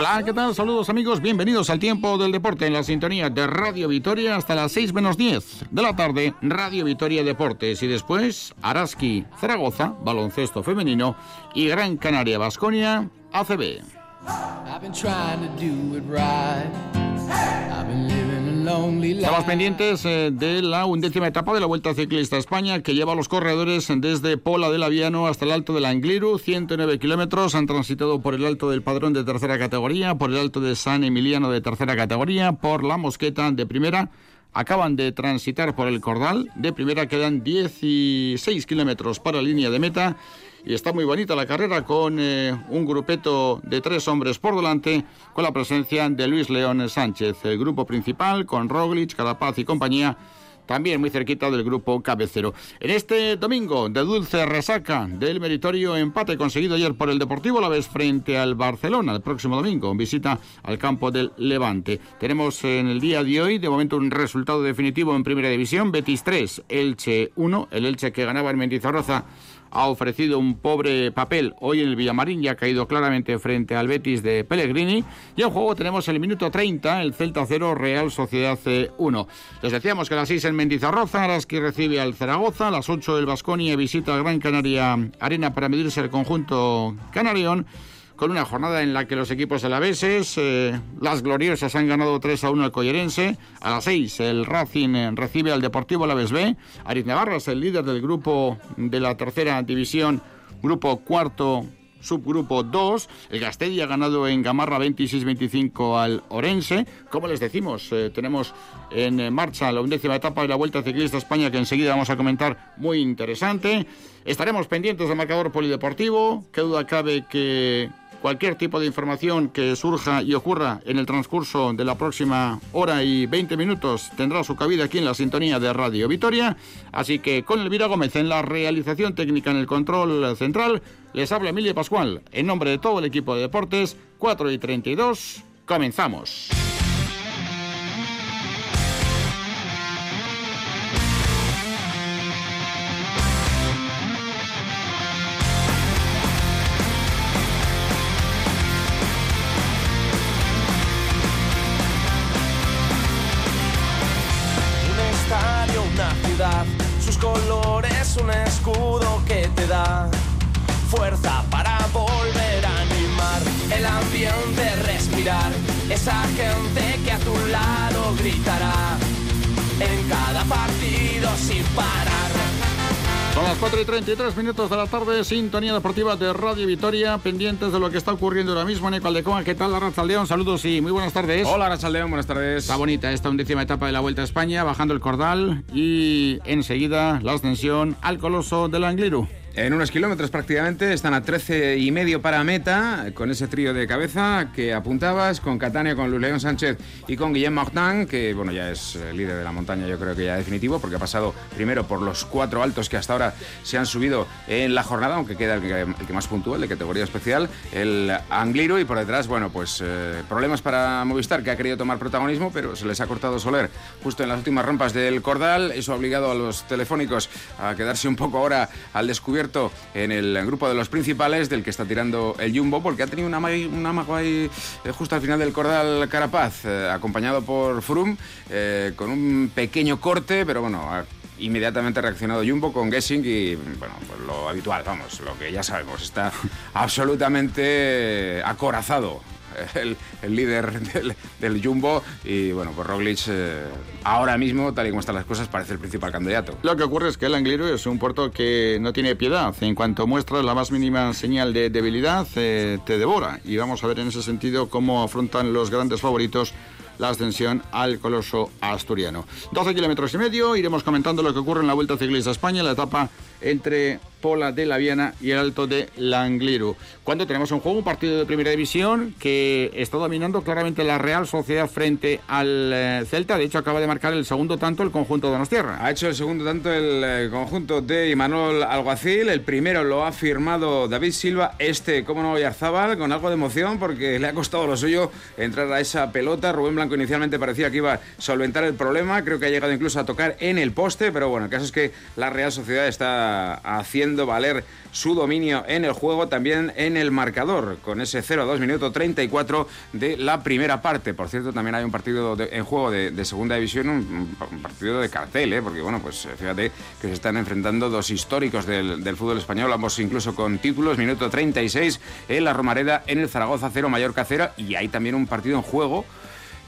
Hola, ¿qué tal? Saludos amigos, bienvenidos al tiempo del deporte en la sintonía de Radio Vitoria hasta las 6 menos 10 de la tarde, Radio Vitoria Deportes y después Araski, Zaragoza, baloncesto femenino y Gran Canaria Basconia, ACB. Estamos pendientes eh, de la undécima etapa de la Vuelta Ciclista España que lleva a los corredores desde Pola del Aviano hasta el Alto del Angliru, 109 kilómetros. Han transitado por el Alto del Padrón de tercera categoría, por el Alto de San Emiliano de tercera categoría, por la Mosqueta de primera. Acaban de transitar por el Cordal. De primera quedan 16 kilómetros para la línea de meta y está muy bonita la carrera con eh, un grupeto de tres hombres por delante con la presencia de Luis León Sánchez. El grupo principal con Roglic, Carapaz y compañía también muy cerquita del grupo cabecero. En este domingo de dulce resaca del meritorio empate conseguido ayer por el Deportivo La vez frente al Barcelona, el próximo domingo, visita al campo del Levante. Tenemos en el día de hoy, de momento, un resultado definitivo en Primera División, Betis 3, Elche 1, el Elche que ganaba en Mendizorroza ha ofrecido un pobre papel hoy en el Villamarín y ha caído claramente frente al Betis de Pellegrini. Y en juego tenemos el minuto 30, el Celta 0, Real Sociedad 1. Les decíamos que a las 6 en Mendizarroza, Araski recibe al Zaragoza, a las 8 el Vasconia visita al Gran Canaria Arena para medirse el conjunto canarión con una jornada en la que los equipos alaveses, eh, las gloriosas han ganado 3 a 1 al Collerense, a las 6 el Racing eh, recibe al Deportivo Alaves B, Ariz Navarra es el líder del grupo de la tercera división, grupo cuarto subgrupo 2. El Gastedi ha ganado en Gamarra 26-25 al Orense. Como les decimos, eh, tenemos en marcha la undécima etapa de la Vuelta Ciclista España que enseguida vamos a comentar muy interesante. Estaremos pendientes del marcador polideportivo. Qué duda cabe que Cualquier tipo de información que surja y ocurra en el transcurso de la próxima hora y 20 minutos tendrá su cabida aquí en la sintonía de Radio Vitoria. Así que con Elvira Gómez en la realización técnica en el control central, les habla Emilia Pascual. En nombre de todo el equipo de deportes, 4 y 32, comenzamos. Fuerza para volver a animar el ambiente, respirar. Esa gente que a tu lado gritará en cada partido sin parar. Son las 4 y 33 minutos de la tarde, sintonía deportiva de Radio Vitoria, pendientes de lo que está ocurriendo ahora mismo en Ecaldecoa. ¿Qué tal, Arrachaldeón? Saludos y muy buenas tardes. Hola, Arrachaldeón, buenas tardes. Está bonita esta undécima etapa de la Vuelta a España, bajando el cordal y enseguida la ascensión al Coloso del Angliru. En unos kilómetros prácticamente, están a 13 y medio para meta, con ese trío de cabeza que apuntabas, con Catania, con Luis León Sánchez y con Guillem Martin, que bueno, ya es líder de la montaña, yo creo que ya definitivo, porque ha pasado primero por los cuatro altos que hasta ahora se han subido en la jornada, aunque queda el que, más puntúa, el de categoría especial, el Angliro, y por detrás, bueno, pues eh, problemas para Movistar, que ha querido tomar protagonismo, pero se les ha cortado Soler justo en las últimas rampas del Cordal, eso ha obligado a los telefónicos a quedarse un poco ahora al descubierto en el grupo de los principales del que está tirando el Jumbo, porque ha tenido una, amago ahí eh, justo al final del Cordal Carapaz, eh, acompañado por Frum, eh, con un pequeño corte, pero bueno, ha inmediatamente reaccionado Jumbo con Gessing y, bueno, pues lo habitual, vamos, lo que ya sabemos, está absolutamente acorazado el, líder del, Jumbo. Y bueno, pues Roglic eh, ahora mismo, tal y como están las cosas, parece el principal candidato. Lo que ocurre es que el Angliru es un puerto que no tiene piedad. En cuanto muestra la más mínima señal de debilidad, eh, te devora. Y vamos a ver en ese sentido cómo afrontan los grandes favoritos la ascensión al coloso asturiano. 12 kilómetros y medio, iremos comentando lo que ocurre en la Vuelta Ciclista España, la etapa entre Pola de la Viana y el Alto de Langliru. Cuando tenemos un juego, un partido de primera división que está dominando claramente la Real Sociedad frente al eh, Celta. De hecho, acaba de marcar el segundo tanto el conjunto de Nostierra. Ha hecho el segundo tanto el eh, conjunto de Imanol Alguacil. El primero lo ha firmado David Silva. Este, como no, Yarzábal, con algo de emoción porque le ha costado lo suyo entrar a esa pelota. Rubén Blanco inicialmente parecía que iba a solventar el problema. Creo que ha llegado incluso a tocar en el poste. Pero bueno, el caso es que la Real Sociedad está haciendo valer su dominio en el juego, también en el marcador, con ese 0-2 minuto 34 de la primera parte. Por cierto, también hay un partido en juego de, segunda división, un, partido de cartel, ¿eh? porque bueno, pues eh, fíjate que se están enfrentando dos históricos del, del, fútbol español, ambos incluso con títulos, minuto 36 en la Romareda, en el Zaragoza 0, Mallorca 0, y hay también un partido en juego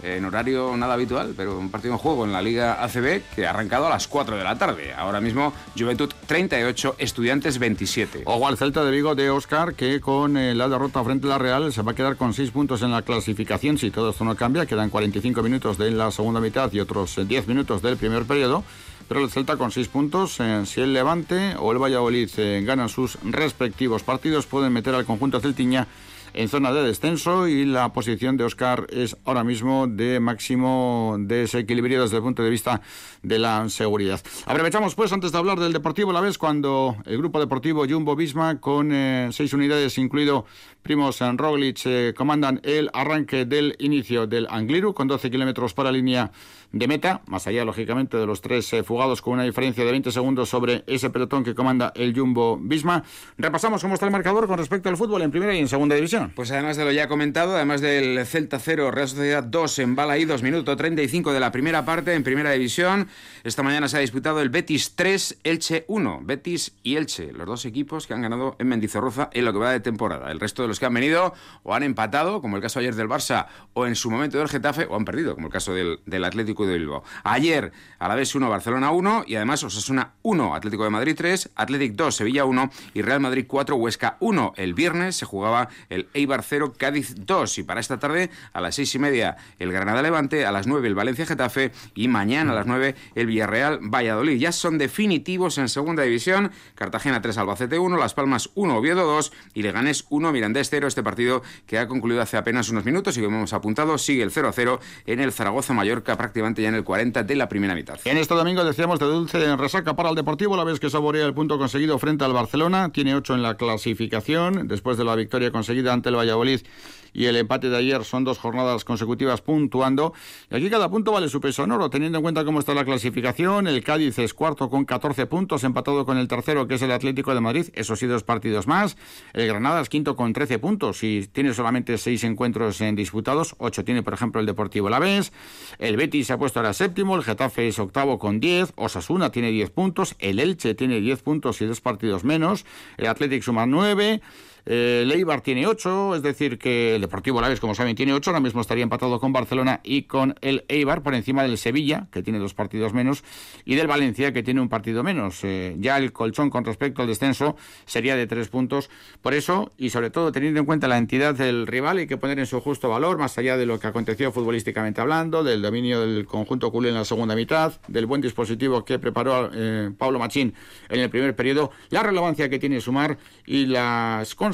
en horario nada habitual, pero un partido en juego en la Liga ACB que ha arrancado a las 4 de la tarde. Ahora mismo Juventud 38, Estudiantes 27. O al Celta de Vigo de Oscar que con eh, la derrota frente a la Real se va a quedar con 6 puntos en la clasificación si todo esto no cambia. Quedan 45 minutos de la segunda mitad y otros 10 minutos del primer periodo. Pero el Celta con 6 puntos, eh, si el Levante o el Valladolid eh, ganan sus respectivos partidos, pueden meter al conjunto celtiña en zona de descenso y la posición de Oscar es ahora mismo de máximo desequilibrio desde el punto de vista de la seguridad. Aprovechamos pues antes de hablar del Deportivo La vez cuando el grupo deportivo Jumbo Visma con eh, seis unidades incluido Primos Roglic eh, comandan el arranque del inicio del Angliru con 12 kilómetros para línea de meta, más allá lógicamente de los tres eh, fugados con una diferencia de 20 segundos sobre ese pelotón que comanda el Jumbo Visma. Repasamos cómo está el marcador con respecto al fútbol en primera y en segunda división. Pues además de lo ya comentado, además del Celta 0, Real Sociedad 2 en Balaí, 2 minutos 35 de la primera parte en primera división. Esta mañana se ha disputado el Betis 3, Elche 1. Betis y Elche, los dos equipos que han ganado en Mendizorroza en lo que va de temporada. El resto de los que han venido o han empatado, como el caso ayer del Barça, o en su momento del Getafe, o han perdido, como el caso del, del Atlético de Bilbao. Ayer, a la vez 1, Barcelona 1 y además Osasuna 1, Atlético de Madrid 3, Atlético 2, Sevilla 1 y Real Madrid 4, Huesca 1. El viernes se jugaba el Eibar 0, Cádiz 2 y para esta tarde a las 6 y media el Granada Levante, a las 9 el Valencia Getafe y mañana a las 9 el Villarreal Valladolid. Ya son definitivos en segunda división, Cartagena 3, Albacete 1, Las Palmas 1, Oviedo 2 y Leganés 1, Mirandés 0. Este partido que ha concluido hace apenas unos minutos y como hemos apuntado sigue el 0 a 0 en el Zaragoza Mallorca prácticamente ya en el 40 de la primera mitad. En este domingo decíamos de dulce en resaca para el Deportivo, la vez que saborea el punto conseguido frente al Barcelona, tiene 8 en la clasificación, después de la victoria conseguida ante el Valladolid y el empate de ayer son dos jornadas consecutivas puntuando. Y aquí cada punto vale su peso en oro, teniendo en cuenta cómo está la clasificación. El Cádiz es cuarto con 14 puntos, empatado con el tercero, que es el Atlético de Madrid. Esos sí, dos partidos más. El Granada es quinto con 13 puntos y tiene solamente seis encuentros en disputados. Ocho tiene, por ejemplo, el Deportivo Alavés. El Betis se ha puesto ahora séptimo. El Getafe es octavo con 10. Osasuna tiene 10 puntos. El Elche tiene 10 puntos y dos partidos menos. El Atlético suma 9. El Eibar tiene 8, es decir, que el Deportivo Alavés, como saben, tiene 8. Ahora mismo estaría empatado con Barcelona y con el Eibar por encima del Sevilla, que tiene dos partidos menos, y del Valencia, que tiene un partido menos. Eh, ya el colchón con respecto al descenso sería de tres puntos. Por eso, y sobre todo teniendo en cuenta la entidad del rival, hay que poner en su justo valor, más allá de lo que aconteció futbolísticamente hablando, del dominio del conjunto culé en la segunda mitad, del buen dispositivo que preparó eh, Pablo Machín en el primer periodo, la relevancia que tiene sumar y las consecuencias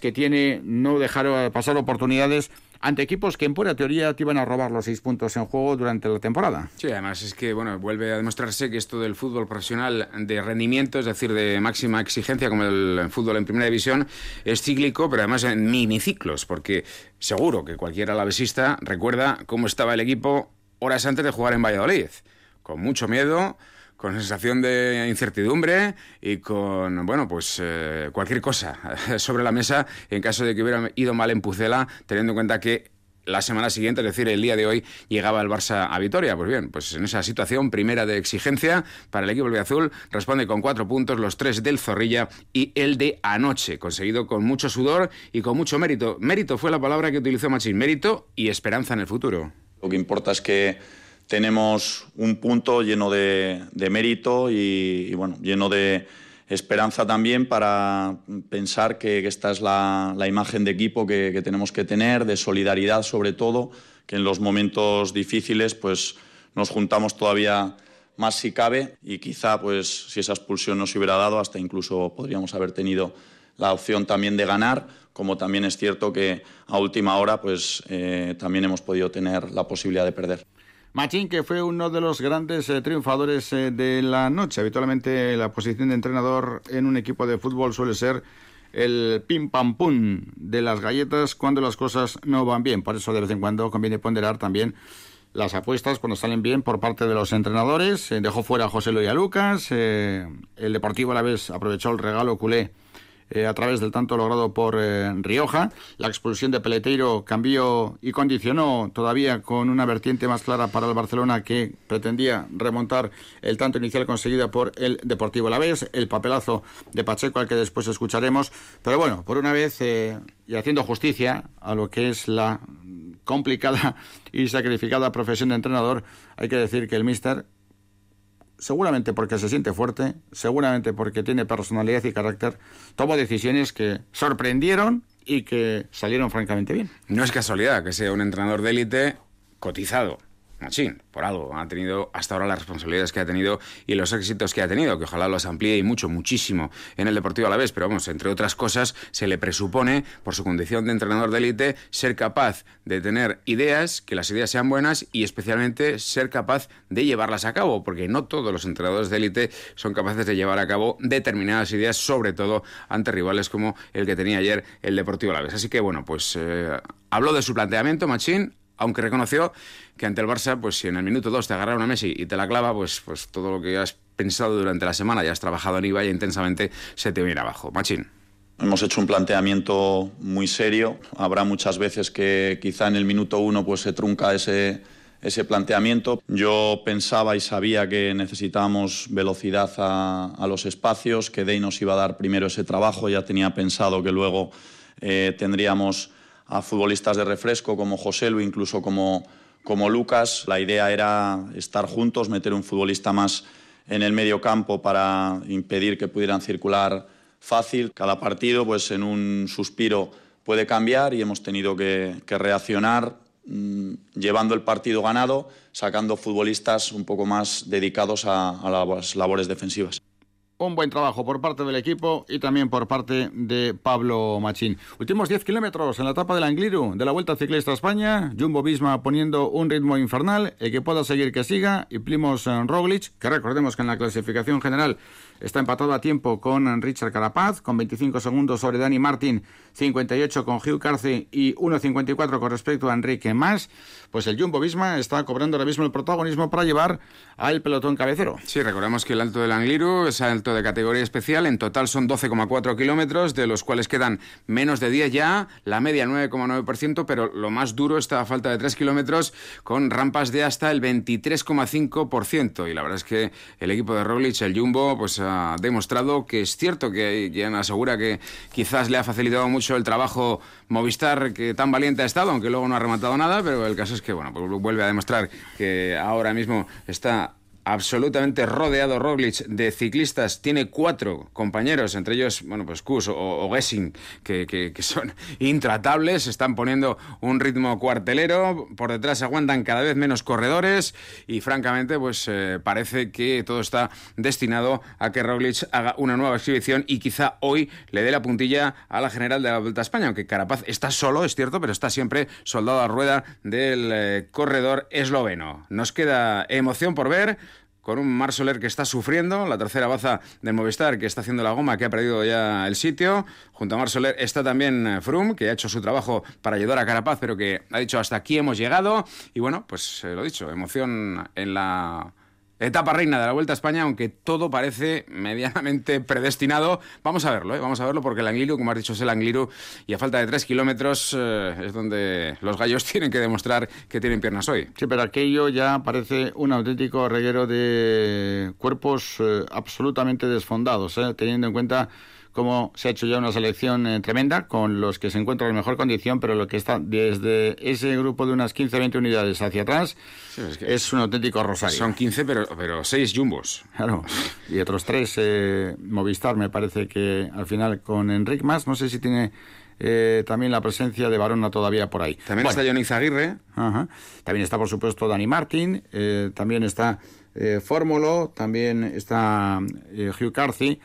que tiene no dejar pasar oportunidades ante equipos que en pura teoría te iban a robar los seis puntos en juego durante la temporada. Sí, además es que bueno vuelve a demostrarse que esto del fútbol profesional de rendimiento, es decir, de máxima exigencia como el fútbol en primera división, es cíclico, pero además en miniciclos, porque seguro que cualquier alavesista recuerda cómo estaba el equipo horas antes de jugar en Valladolid, con mucho miedo con sensación de incertidumbre y con, bueno, pues eh, cualquier cosa sobre la mesa en caso de que hubiera ido mal en Pucela, teniendo en cuenta que la semana siguiente, es decir, el día de hoy, llegaba el Barça a Vitoria. Pues bien, pues en esa situación primera de exigencia para el equipo azul responde con cuatro puntos, los tres del Zorrilla y el de anoche, conseguido con mucho sudor y con mucho mérito. Mérito fue la palabra que utilizó Machín, mérito y esperanza en el futuro. Lo que importa es que tenemos un punto lleno de, mérito y, bueno, lleno de esperanza también para pensar que, esta es la, imagen de equipo que, tenemos que tener, de solidaridad sobre todo, que en los momentos difíciles pues nos juntamos todavía más si cabe y quizá pues si esa expulsión no se hubiera dado hasta incluso podríamos haber tenido la opción también de ganar, como también es cierto que a última hora pues eh, también hemos podido tener la posibilidad de perder. Machín, que fue uno de los grandes eh, triunfadores eh, de la noche. Habitualmente la posición de entrenador en un equipo de fútbol suele ser el pim pam pum de las galletas cuando las cosas no van bien. Por eso de vez en cuando conviene ponderar también las apuestas cuando salen bien por parte de los entrenadores. dejó fuera a José Luis Lucas. Eh, el Deportivo a la vez aprovechó el regalo culé eh, a través del tanto logrado por eh, Rioja. La expulsión de Peleteiro cambió y condicionó todavía con una vertiente más clara para el Barcelona que pretendía remontar el tanto inicial conseguido por el Deportivo Alavés, el papelazo de Pacheco al que después escucharemos. Pero bueno, por una vez eh, y haciendo justicia a lo que es la complicada y sacrificada profesión de entrenador, hay que decir que el míster seguramente porque se siente fuerte, seguramente porque tiene personalidad y carácter, tomó decisiones que sorprendieron y que salieron francamente bien. No es casualidad que sea un entrenador de élite cotizado Machín, por algo. Ha tenido hasta ahora las responsabilidades que ha tenido y los éxitos que ha tenido, que ojalá los amplíe y mucho, muchísimo en el Deportivo a la vez. Pero vamos, entre otras cosas, se le presupone, por su condición de entrenador de élite, ser capaz de tener ideas, que las ideas sean buenas y especialmente ser capaz de llevarlas a cabo, porque no todos los entrenadores de élite son capaces de llevar a cabo determinadas ideas, sobre todo ante rivales como el que tenía ayer el Deportivo a la vez. Así que bueno, pues eh, habló de su planteamiento, Machín, aunque reconoció que ante el Barça, pues si en el minuto 2 te agarra una Messi y te la clava, pues, pues todo lo que has pensado durante la semana y has trabajado en IVA y intensamente se te viene abajo. Machín. Hemos hecho un planteamiento muy serio. Habrá muchas veces que quizá en el minuto 1 pues, se trunca ese, ese planteamiento. Yo pensaba y sabía que necesitábamos velocidad a, a, los espacios, que Dey nos iba a dar primero ese trabajo. Ya tenía pensado que luego eh, tendríamos a futbolistas de refresco como José Lu, incluso como, como Lucas. La idea era estar juntos, meter un futbolista más en el medio campo para impedir que pudieran circular fácil. Cada partido, pues en un suspiro puede cambiar y hemos tenido que, reaccionar mm, llevando el partido ganado, sacando futbolistas un poco más dedicados a las labores defensivas un buen trabajo por parte del equipo y también por parte de Pablo Machín. Últimos 10 kilómetros en la etapa del Angliru de la Vuelta Ciclista España. Jumbo Visma poniendo un ritmo infernal. El que pueda seguir que siga. Y Plimos Roglic, que recordemos que en la clasificación general Está empatado a tiempo con Richard Carapaz, con 25 segundos sobre Dani Martin, 58 con Hugh Carthy y 1.54 con respecto a Enrique Mas. Pues el Jumbo Visma está cobrando ahora mismo el protagonismo para llevar al pelotón cabecero. Sí, recordemos que el Alto del Angliru es alto de categoría especial. En total son 12,4 kilómetros, de los cuales quedan menos de 10 ya, la media 9,9%, pero lo más duro está a falta de 3 kilómetros con rampas de hasta el 23,5%. Y la verdad es que el equipo de Roglic, el Jumbo, pues ha demostrado que es cierto que Jan asegura que quizás le ha facilitado mucho el trabajo Movistar, que tan valiente ha estado, aunque luego no ha rematado nada, pero el caso es que, bueno, pues vuelve a demostrar que ahora mismo está absolutamente rodeado Roglic de ciclistas. Tiene cuatro compañeros, entre ellos, bueno, pues Kus o, Gessing, que, son intratables. Están poniendo un ritmo cuartelero. Por detrás aguantan cada vez menos corredores. Y francamente, pues eh, parece que todo está destinado a que Roglic haga una nueva exhibición y quizá hoy le dé la puntilla a la general de la Vuelta a España. Aunque Carapaz está solo, es cierto, pero está siempre soldado a rueda del eh, corredor esloveno. Nos queda emoción por ver con un Mar que está sufriendo, la tercera baza del Movistar que está haciendo la goma, que ha perdido ya el sitio. Junto a Mar Soler está también eh, Froome, que ha hecho su trabajo para ayudar a Carapaz, pero que ha dicho hasta aquí hemos llegado. Y bueno, pues eh, lo dicho, emoción en la etapa reina de la Vuelta a España, aunque todo parece medianamente predestinado. Vamos a verlo, ¿eh? vamos a verlo, porque el Angliru, como has dicho, es el Angliru, y a falta de tres kilómetros eh, es donde los gallos tienen que demostrar que tienen piernas hoy. Sí, pero aquello ya parece un auténtico reguero de cuerpos eh, absolutamente desfondados, teniendo en cuenta cómo se ha hecho ya una selección eh, tremenda con los que se encuentran en mejor condición, pero lo que está desde ese grupo de unas 15-20 unidades hacia atrás es, un auténtico rosario. Son 15, pero, pero 6 jumbos. Claro, y otros 3 eh, Movistar, me parece que al final con Enric más, no sé si tiene eh, también la presencia de Barona todavía por ahí. También está Johnny Zaguirre. También está, por supuesto, Dani Martín. también está eh, Fórmulo, también está eh, Hugh Carthy.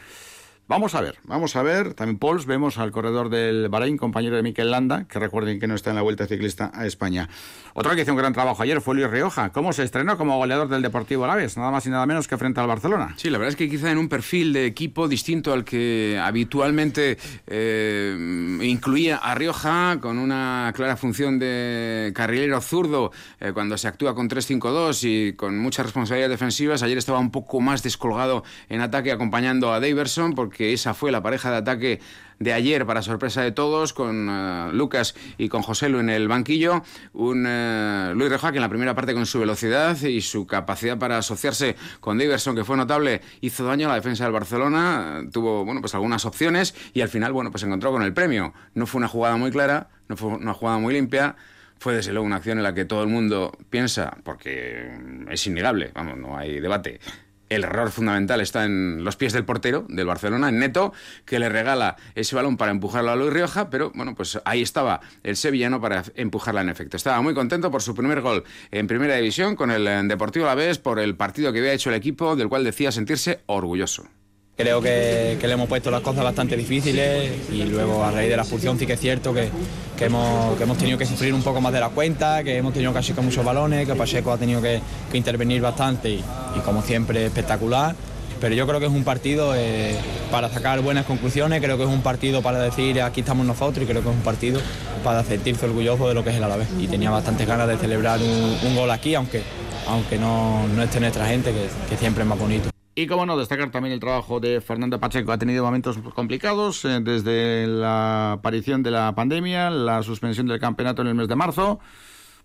Vamos a ver, vamos a ver. También Pauls, vemos al corredor del Bahrein, compañero de Mikel Landa, que recuerden que no está en la Vuelta Ciclista a España. Otro que hizo un gran trabajo ayer fue Luis Rioja. ¿Cómo se estrenó como goleador del Deportivo Alaves? Nada más y nada menos que frente al Barcelona. Sí, la verdad es que quizá en un perfil de equipo distinto al que habitualmente eh, incluía a Rioja, con una clara función de carrilero zurdo eh, cuando se actúa con 3-5-2 y con muchas responsabilidades defensivas. Ayer estaba un poco más descolgado en ataque acompañando a Daverson porque que esa fue la pareja de ataque de ayer, para sorpresa de todos, con eh, Lucas y con José Lu en el banquillo. Un uh, Luis Reja que en la primera parte con su velocidad y su capacidad para asociarse con Daverson, que fue notable, hizo daño a la defensa del Barcelona. Tuvo, bueno, pues algunas opciones y al final, bueno, pues encontró con el premio. No fue una jugada muy clara, no fue una jugada muy limpia fue desde luego una acción en la que todo el mundo piensa, porque es innegable, vamos, no hay debate, el error fundamental está en los pies del portero del Barcelona, en Neto, que le regala ese balón para empujarlo a Luis Rioja, pero bueno, pues ahí estaba el sevillano para empujarla en efecto. Estaba muy contento por su primer gol en Primera División con el Deportivo Alavés, por el partido que había hecho el equipo, del cual decía sentirse orgulloso. Creo que, le hemos puesto las cosas bastante difíciles y luego a raíz de la expulsión sí que es cierto que, hemos, tenido que sufrir un poco más de la cuenta, que hemos tenido casi con muchos balones, que Pacheco ha tenido que, intervenir bastante y, como siempre espectacular. Pero yo creo que es un partido eh, para sacar buenas conclusiones, creo que es un partido para decir aquí estamos nosotros y creo que es un partido para sentirse orgulloso de lo que es el Alavés. Y tenía bastantes ganas de celebrar un, gol aquí, aunque, aunque no, no esté nuestra gente, que, que siempre es más bonito. Y como no, destacar también el trabajo de Fernando Pacheco. Ha tenido momentos complicados eh, desde la aparición de la pandemia, la suspensión del campeonato en el mes de marzo.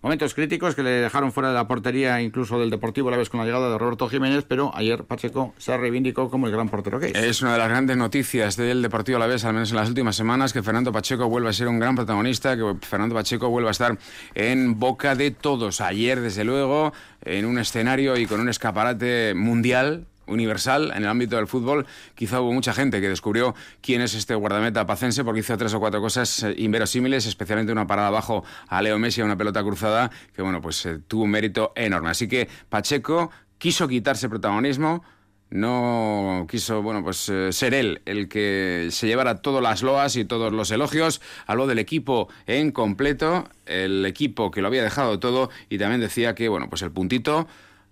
Momentos críticos que le dejaron fuera de la portería, incluso del Deportivo la vez con la llegada de Roberto Jiménez, pero ayer Pacheco se reivindicó como el gran portero que es. Es una de las grandes noticias del Deportivo a la vez, al menos en las últimas semanas, que Fernando Pacheco vuelva a ser un gran protagonista, que Fernando Pacheco vuelva a estar en boca de todos. Ayer, desde luego, en un escenario y con un escaparate mundial, universal en el ámbito del fútbol, quizá hubo mucha gente que descubrió quién es este guardameta pacense porque hizo tres o cuatro cosas eh, inverosímiles, especialmente una parada abajo a Leo Messi a una pelota cruzada que bueno, pues eh, tuvo un mérito enorme. Así que Pacheco quiso quitarse protagonismo, no quiso, bueno, pues eh, ser él el que se llevara todas las loas y todos los elogios. Habló del equipo en completo, el equipo que lo había dejado todo y también decía que, bueno, pues el puntito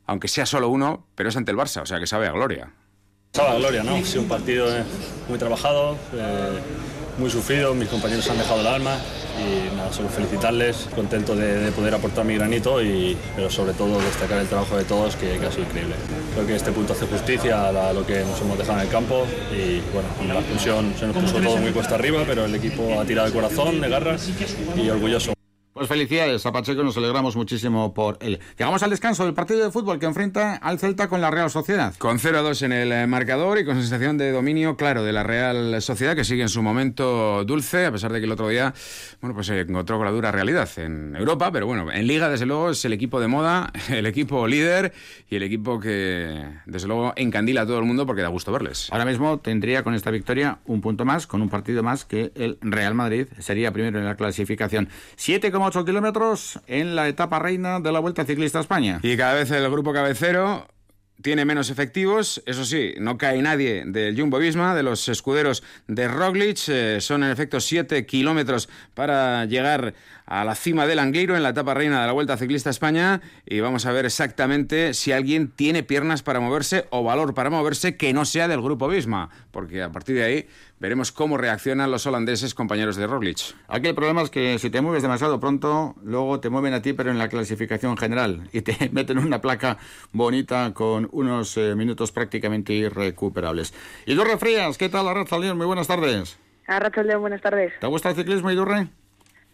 aunque sea solo uno, pero es ante el Barça, o sea que sabe a gloria. Sabe a gloria, ¿no? Ha sido un partido eh, muy trabajado, eh, muy sufrido, mis compañeros han dejado el alma y nada, solo felicitarles, contento de, poder aportar mi granito, y, pero sobre todo destacar el trabajo de todos que, ha sido increíble. Creo que este punto hace justicia a, lo que nos hemos dejado en el campo y bueno, en la expulsión se nos puso todo muy cuesta arriba, pero el equipo ha tirado el corazón de garras y orgulloso. Pues felicidades a Pacheco, nos alegramos muchísimo por él. Llegamos al descanso del partido de fútbol que enfrenta al Celta con la Real Sociedad. Con 0-2 en el eh, marcador y con sensación de dominio, claro, de la Real Sociedad, que sigue en su momento dulce, a pesar de que el otro día, bueno, pues se encontró con la dura realidad en Europa, pero bueno, en Liga, desde luego, es el equipo de moda, el equipo líder y el equipo que, desde luego, encandila a todo el mundo porque da gusto verles. Ahora mismo tendría con esta victoria un punto más, con un partido más que el Real Madrid, sería primero en la clasificación. 7, 8 kilómetros en la etapa reina de la Vuelta Ciclista a España. Y cada vez el grupo cabecero tiene menos efectivos, eso sí, no cae nadie del Jumbo Visma, de los escuderos de Roglic, eh, son en efecto 7 kilómetros para llegar a la cima del Angueiro en la etapa reina de la Vuelta Ciclista a España y vamos a ver exactamente si alguien tiene piernas para moverse o valor para moverse que no sea del grupo Visma, porque a partir de ahí veremos cómo reaccionan los holandeses compañeros de Roglic. Aquí el problema es que si te mueves demasiado pronto, luego te mueven a ti pero en la clasificación general y te meten una placa bonita con unos eh, minutos prácticamente irrecuperables. Y Idurre Frías, ¿qué tal Arracha León? Muy buenas tardes. Arracha León, buenas tardes. ¿Te gusta el ciclismo, Idurre?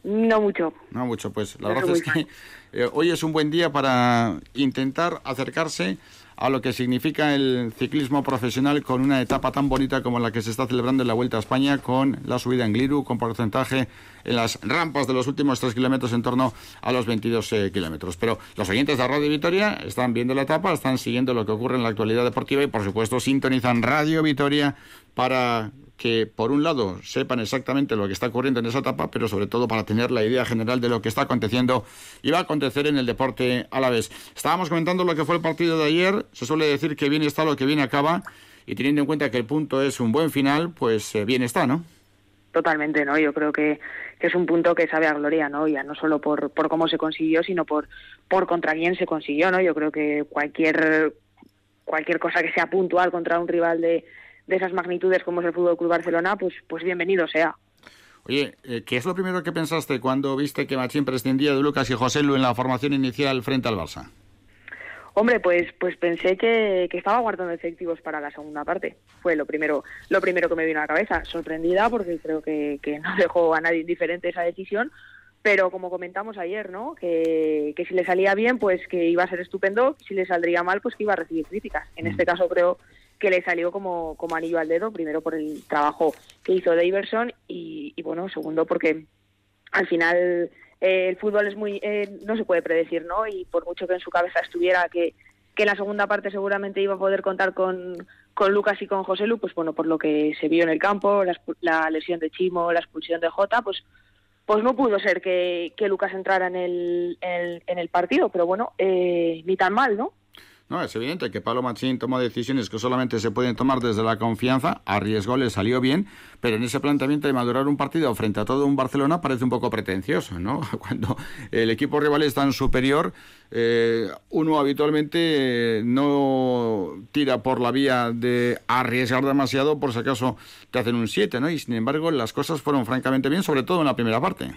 No mucho. No mucho, pues la verdad es que eh, hoy es un buen día para intentar acercarse a lo que significa el ciclismo profesional con una etapa tan bonita como la que se está celebrando en la Vuelta a España, con la subida en Gliru, con porcentaje en las rampas de los últimos tres kilómetros en torno a los 22 eh, kilómetros. Pero los oyentes de Radio Vitoria están viendo la etapa, están siguiendo lo que ocurre en la actualidad deportiva y, por supuesto, sintonizan Radio Vitoria para que, por un lado, sepan exactamente lo que está ocurriendo en esa etapa, pero sobre todo para tener la idea general de lo que está aconteciendo y va a acontecer en el deporte a la vez. Estábamos comentando lo que fue el partido de ayer. Se suele decir que bien está lo que bien acaba. Y teniendo en cuenta que el punto es un buen final, pues eh, bien está, ¿no? Totalmente, ¿no? Yo creo que, que, es un punto que sabe a gloria, ¿no? Ya no solo por, por cómo se consiguió, sino por, por contra quién se consiguió, ¿no? Yo creo que cualquier, cualquier cosa que sea puntual contra un rival de, de esas magnitudes como es el Fútbol Club Barcelona, pues, pues bienvenido sea. Oye, eh, ¿qué es lo primero que pensaste cuando viste que Machín prescindía de Lucas y José Lu en la formación inicial frente al Barça? Hombre, pues, pues pensé que, que, estaba guardando efectivos para la segunda parte. Fue lo primero, lo primero que me vino a la cabeza. Sorprendida porque creo que, que no dejó a nadie indiferente esa decisión. Pero como comentamos ayer, ¿no? Que, que si le salía bien, pues que iba a ser estupendo. Si le saldría mal, pues que iba a recibir críticas. En este caso creo que le salió como, como anillo al dedo. Primero por el trabajo que hizo Daverson y, bueno, segundo porque al final eh, el fútbol es muy eh, no se puede predecir no y por mucho que en su cabeza estuviera que, que en la segunda parte seguramente iba a poder contar con, con Lucas y con José Lu pues bueno por lo que se vio en el campo la, la lesión de Chimo la expulsión de Jota pues pues no pudo ser que, que Lucas entrara en el, en, en el partido pero bueno eh, ni tan mal no no, es evidente que Pablo Machín tomó decisiones que solamente se pueden tomar desde la confianza, arriesgó, le salió bien, pero en ese planteamiento de madurar un partido frente a todo un Barcelona parece un poco pretencioso, ¿no? Cuando el equipo rival es tan superior, eh, uno habitualmente no tira por la vía de arriesgar demasiado por si acaso te hacen un 7, ¿no? Y sin embargo las cosas fueron francamente bien, sobre todo en la primera parte.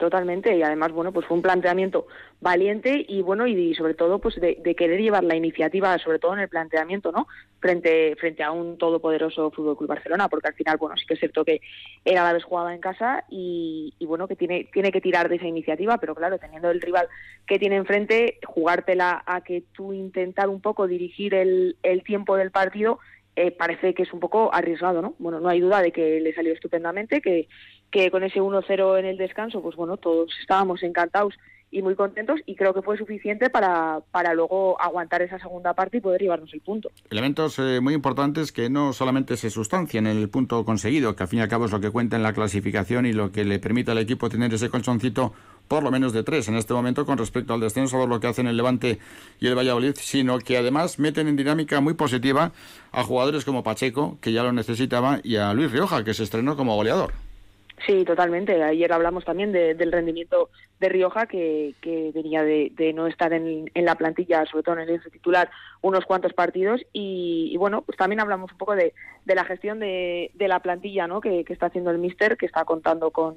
Totalmente, y además, bueno, pues fue un planteamiento valiente y bueno, y, sobre todo, pues de, querer llevar la iniciativa, sobre todo en el planteamiento, ¿no? Frente, frente a un todopoderoso Fútbol Club Barcelona, porque al final, bueno, sí que es cierto que era la vez jugaba en casa y, y, bueno, que tiene, tiene que tirar de esa iniciativa, pero claro, teniendo el rival que tiene enfrente, jugártela a que tú intentar un poco dirigir el, el tiempo del partido eh, parece que es un poco arriesgado, ¿no? Bueno, no hay duda de que le salió estupendamente, que, que con ese 1-0 en el descanso, pues bueno, todos estábamos encantados y muy contentos y creo que fue suficiente para, para luego aguantar esa segunda parte y poder llevarnos el punto. Elementos eh, muy importantes que no solamente se sustancian en el punto conseguido, que al fin y al cabo es lo que cuenta en la clasificación y lo que le permite al equipo tener ese colchoncito por lo menos de tres en este momento con respecto al descenso, lo que hacen el Levante y el Valladolid, sino que además meten en dinámica muy positiva a jugadores como Pacheco, que ya lo necesitaba, y a Luis Rioja, que se estrenó como goleador. Sí, totalmente. Ayer hablamos también de, del rendimiento de Rioja, que, que venía de, de, no estar en, la plantilla, sobre todo en el titular, unos cuantos partidos. Y, y, bueno, pues también hablamos un poco de, la gestión de, de la plantilla ¿no? que, que está haciendo el Mister, que está contando con,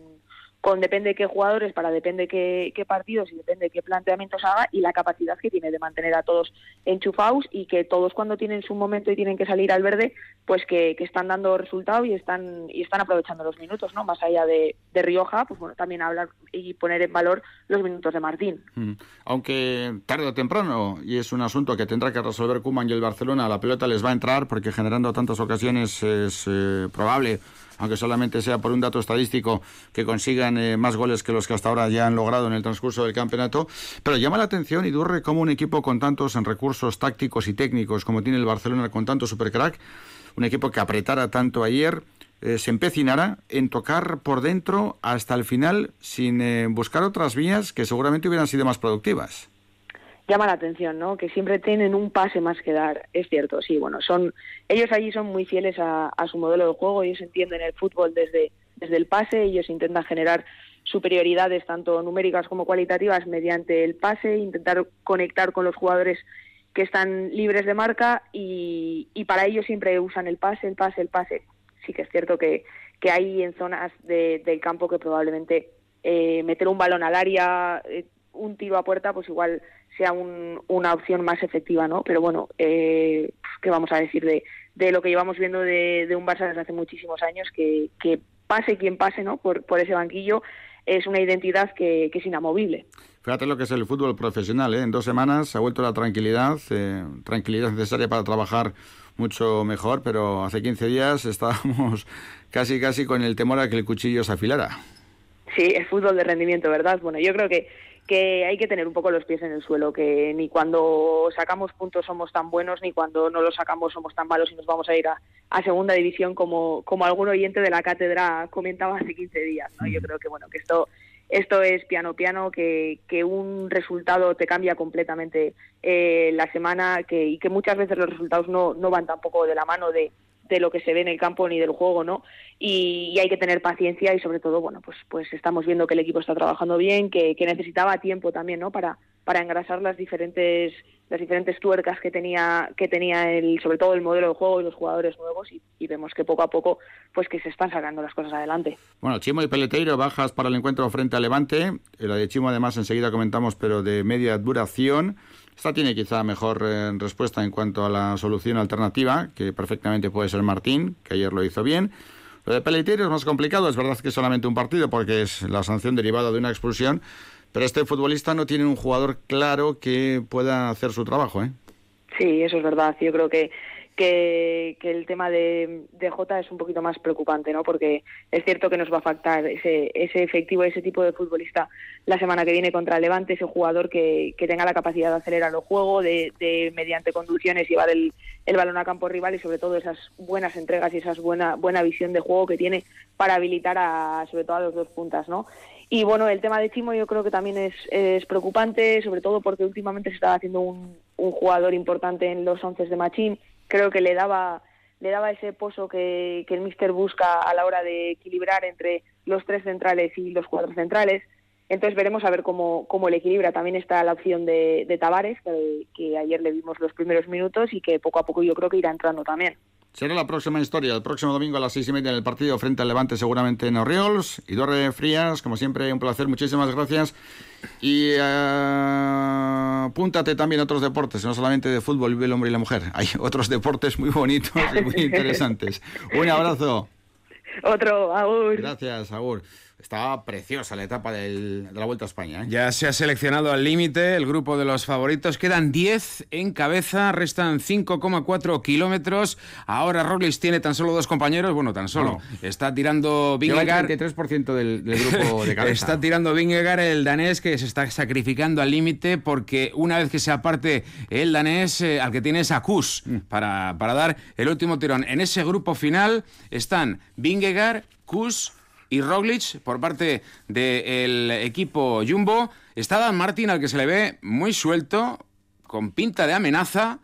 con depende qué jugadores para depende qué, qué, partidos y depende qué planteamientos haga y la capacidad que tiene de mantener a todos enchufados y que todos cuando tienen su momento y tienen que salir al verde pues que, que están dando resultado y están y están aprovechando los minutos no más allá de, de, Rioja pues bueno también hablar y poner en valor los minutos de Martín mm. aunque tarde o temprano y es un asunto que tendrá que resolver Kuman y el Barcelona la pelota les va a entrar porque generando tantas ocasiones es eh, probable aunque solamente sea por un dato estadístico, que consigan eh, más goles que los que hasta ahora ya han logrado en el transcurso del campeonato. Pero llama la atención, y Idurre, como un equipo con tantos recursos tácticos y técnicos como tiene el Barcelona con tanto supercrack, un equipo que apretara tanto ayer, eh, se empecinara en tocar por dentro hasta el final sin eh, buscar otras vías que seguramente hubieran sido más productivas llama la atención, ¿no? Que siempre tienen un pase más que dar, es cierto, sí, bueno, son ellos allí son muy fieles a, su modelo de juego, ellos entienden el fútbol desde, desde el pase, ellos intentan generar superioridades tanto numéricas como cualitativas mediante el pase, intentar conectar con los jugadores que están libres de marca y, y para ello siempre usan el pase, el pase, el pase. Sí que es cierto que, que hay en zonas de, del campo que probablemente eh, meter un balón al área, eh, un tiro a puerta, pues igual sea un, una opción más efectiva, ¿no? Pero bueno, eh, ¿qué vamos a decir de, de lo que llevamos viendo de, de, un Barça desde hace muchísimos años? Que, que pase quien pase, ¿no? Por, por ese banquillo, es una identidad que, que, es inamovible. Fíjate lo que es el fútbol profesional, ¿eh? En dos semanas ha vuelto la tranquilidad, eh, tranquilidad necesaria para trabajar mucho mejor, pero hace 15 días estábamos casi casi con el temor a que el cuchillo se afilara. Sí, es fútbol de rendimiento, ¿verdad? Bueno, yo creo que que hay que tener un poco los pies en el suelo, que ni cuando sacamos puntos somos tan buenos, ni cuando no los sacamos somos tan malos y nos vamos a ir a, segunda división como, como algún oyente de la cátedra comentaba hace 15 días. ¿no? Yo creo que bueno que esto esto es piano piano, que, que un resultado te cambia completamente eh, la semana que, y que muchas veces los resultados no, no van tampoco de la mano de, de lo que se ve en el campo ni del juego, ¿no? Y, hay que tener paciencia y sobre todo, bueno, pues pues estamos viendo que el equipo está trabajando bien, que, que necesitaba tiempo también, ¿no? Para para engrasar las diferentes las diferentes tuercas que tenía que tenía el sobre todo el modelo de juego y los jugadores nuevos y, vemos que poco a poco pues que se están sacando las cosas adelante. Bueno, Chimo y Peleteiro bajas para el encuentro frente a Levante, la de Chimo además enseguida comentamos pero de media duración. Esta tiene quizá mejor eh, respuesta en cuanto a la solución alternativa, que perfectamente puede ser Martín, que ayer lo hizo bien. Lo de Peleteiro es más complicado, es verdad que es solamente un partido porque es la sanción derivada de una expulsión, pero este futbolista no tiene un jugador claro que pueda hacer su trabajo, ¿eh? Sí, eso es verdad. Yo creo que que, el tema de, de, Jota es un poquito más preocupante, ¿no? Porque es cierto que nos va a faltar ese, ese efectivo, ese tipo de futbolista la semana que viene contra Levante, ese jugador que, tenga la capacidad de acelerar el juego, de, de mediante conducciones llevar el, el, balón a campo rival y sobre todo esas buenas entregas y esa buena, buena visión de juego que tiene para habilitar a, sobre todo a los dos puntas, ¿no? Y bueno, el tema de Chimo yo creo que también es, preocupante, sobre todo porque últimamente se estaba haciendo un jugador importante en los once de Machín. Creo que le daba le daba ese pozo que, que el míster busca a la hora de equilibrar entre los tres centrales y los cuatro centrales. Entonces veremos a ver cómo, cómo le equilibra. También está la opción de, de Tavares, que, ayer le vimos los primeros minutos y que poco a poco yo creo que irá entrando también. Será la próxima historia, el próximo domingo a las seis y media en el partido frente al Levante, seguramente en Oriols. Y Dorre Frías, como siempre, un placer, muchísimas gracias. Y uh, apúntate también a otros deportes, no solamente de fútbol, vive el hombre y la mujer. Hay otros deportes muy bonitos y muy interesantes. un abrazo. Otro, Agur. Gracias, Agur. Estaba preciosa la etapa de la Vuelta a España. ¿eh? Ya se ha seleccionado al límite el grupo de los favoritos. Quedan 10 en cabeza, restan 5,4 kilómetros. Ahora Roglic tiene tan solo dos compañeros. Bueno, tan solo. Está tirando Vingegaard. el 33% del, del, grupo de cabeza. está tirando Vingegaard, el danés, que se está sacrificando al límite porque una vez que se aparte el danés, eh, al que tiene es a Kus mm. para, para dar el último tirón. En ese grupo final están Vingegaard, Kus y Roglic por parte del equipo Jumbo. Está Dan Martin, al que se le ve muy suelto, con pinta de amenaza.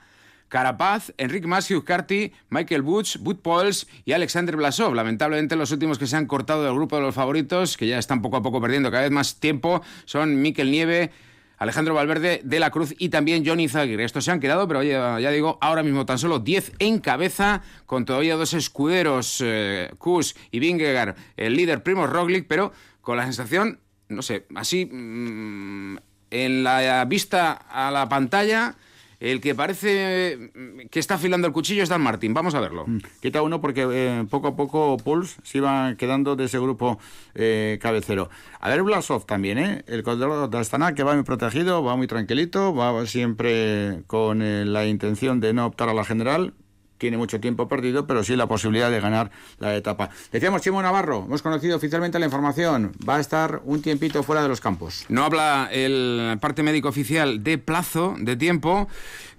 Carapaz, Enrique Matthews Carty, Michael Butch, Bud Pauls y Alexander Blasov. Lamentablemente los últimos que se han cortado del grupo de los favoritos, que ya están poco a poco perdiendo cada vez más tiempo, son Mikel Nieve, Alejandro Valverde de la Cruz y también Johnny Zaguirre. Estos se han quedado, pero ya, ya digo, ahora mismo tan solo 10 en cabeza, con todavía dos escuderos, eh, Kus y Vingegaard, el líder Primo Roglic, pero con la sensación, no sé, así, mm, en la vista a la pantalla el que parece que está afilando el cuchillo es Dan Martín. Vamos a verlo. Mm. Quita uno porque eh, poco a poco Puls se iba quedando de ese grupo eh, cabecero. A ver, Blasov también, ¿eh? El control de Astana que va muy protegido, va muy tranquilito, va siempre con eh, la intención de no optar a la general tiene mucho tiempo perdido, pero sí la posibilidad de ganar la etapa. Decíamos Chimo Navarro, hemos conocido oficialmente la información, va a estar un tiempito fuera de los campos. No habla el parte médico oficial de plazo, de tiempo.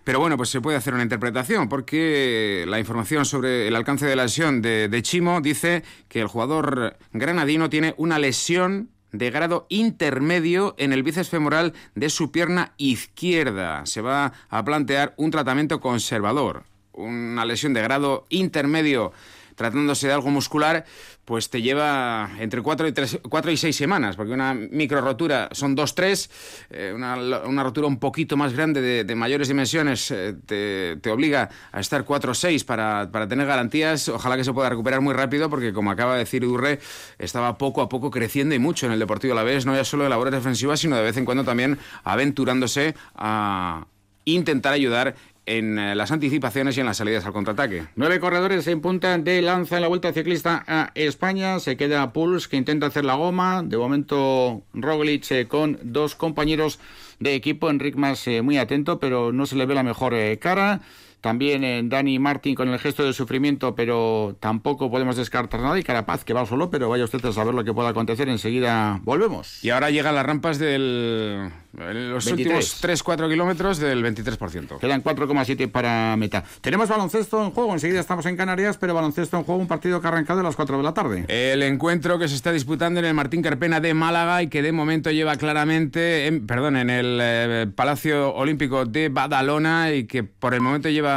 Pero bueno, pues se puede hacer una interpretación, porque la información sobre el alcance de la lesión de, Chimo dice que el jugador granadino tiene una lesión de grado intermedio en el bíceps femoral de su pierna izquierda. Se va a plantear un tratamiento conservador una lesión de grado intermedio tratándose de algo muscular, pues te lleva entre 4 y, cuatro y 6 semanas, porque una micro rotura son 2-3, eh, una, rotura un poquito más grande de, mayores dimensiones eh, te, obliga a estar 4 o 6 para, para, tener garantías. Ojalá que se pueda recuperar muy rápido, porque como acaba de decir Durre, estaba poco a poco creciendo y mucho en el Deportivo la vez, no ya solo de labores defensivas, sino de vez en cuando también aventurándose a intentar ayudar en eh, las anticipaciones y en las salidas al contraataque. Nueve corredores en punta de lanza en la Vuelta Ciclista a España. Se queda Puls, que intenta hacer la goma. De momento, Roglic eh, con dos compañeros de equipo. Enric más eh, muy atento, pero no se le ve la mejor cara. También en Dani Martín con el gesto de sufrimiento, pero tampoco podemos descartar nada. Y Carapaz, que va solo, pero vaya usted a saber lo que pueda acontecer. Enseguida volvemos. Y ahora llegan las rampas del. Los últimos 3-4 kilómetros del 23%. Quedan 4,7 para meta. Tenemos baloncesto en juego. Enseguida estamos en Canarias, pero baloncesto en juego, un partido que ha arrancado a las 4 de la tarde. El encuentro que se está disputando en el Martín Carpena de Málaga y que de momento lleva claramente. En, perdón, en el eh, Palacio Olímpico de Badalona y que por el momento lleva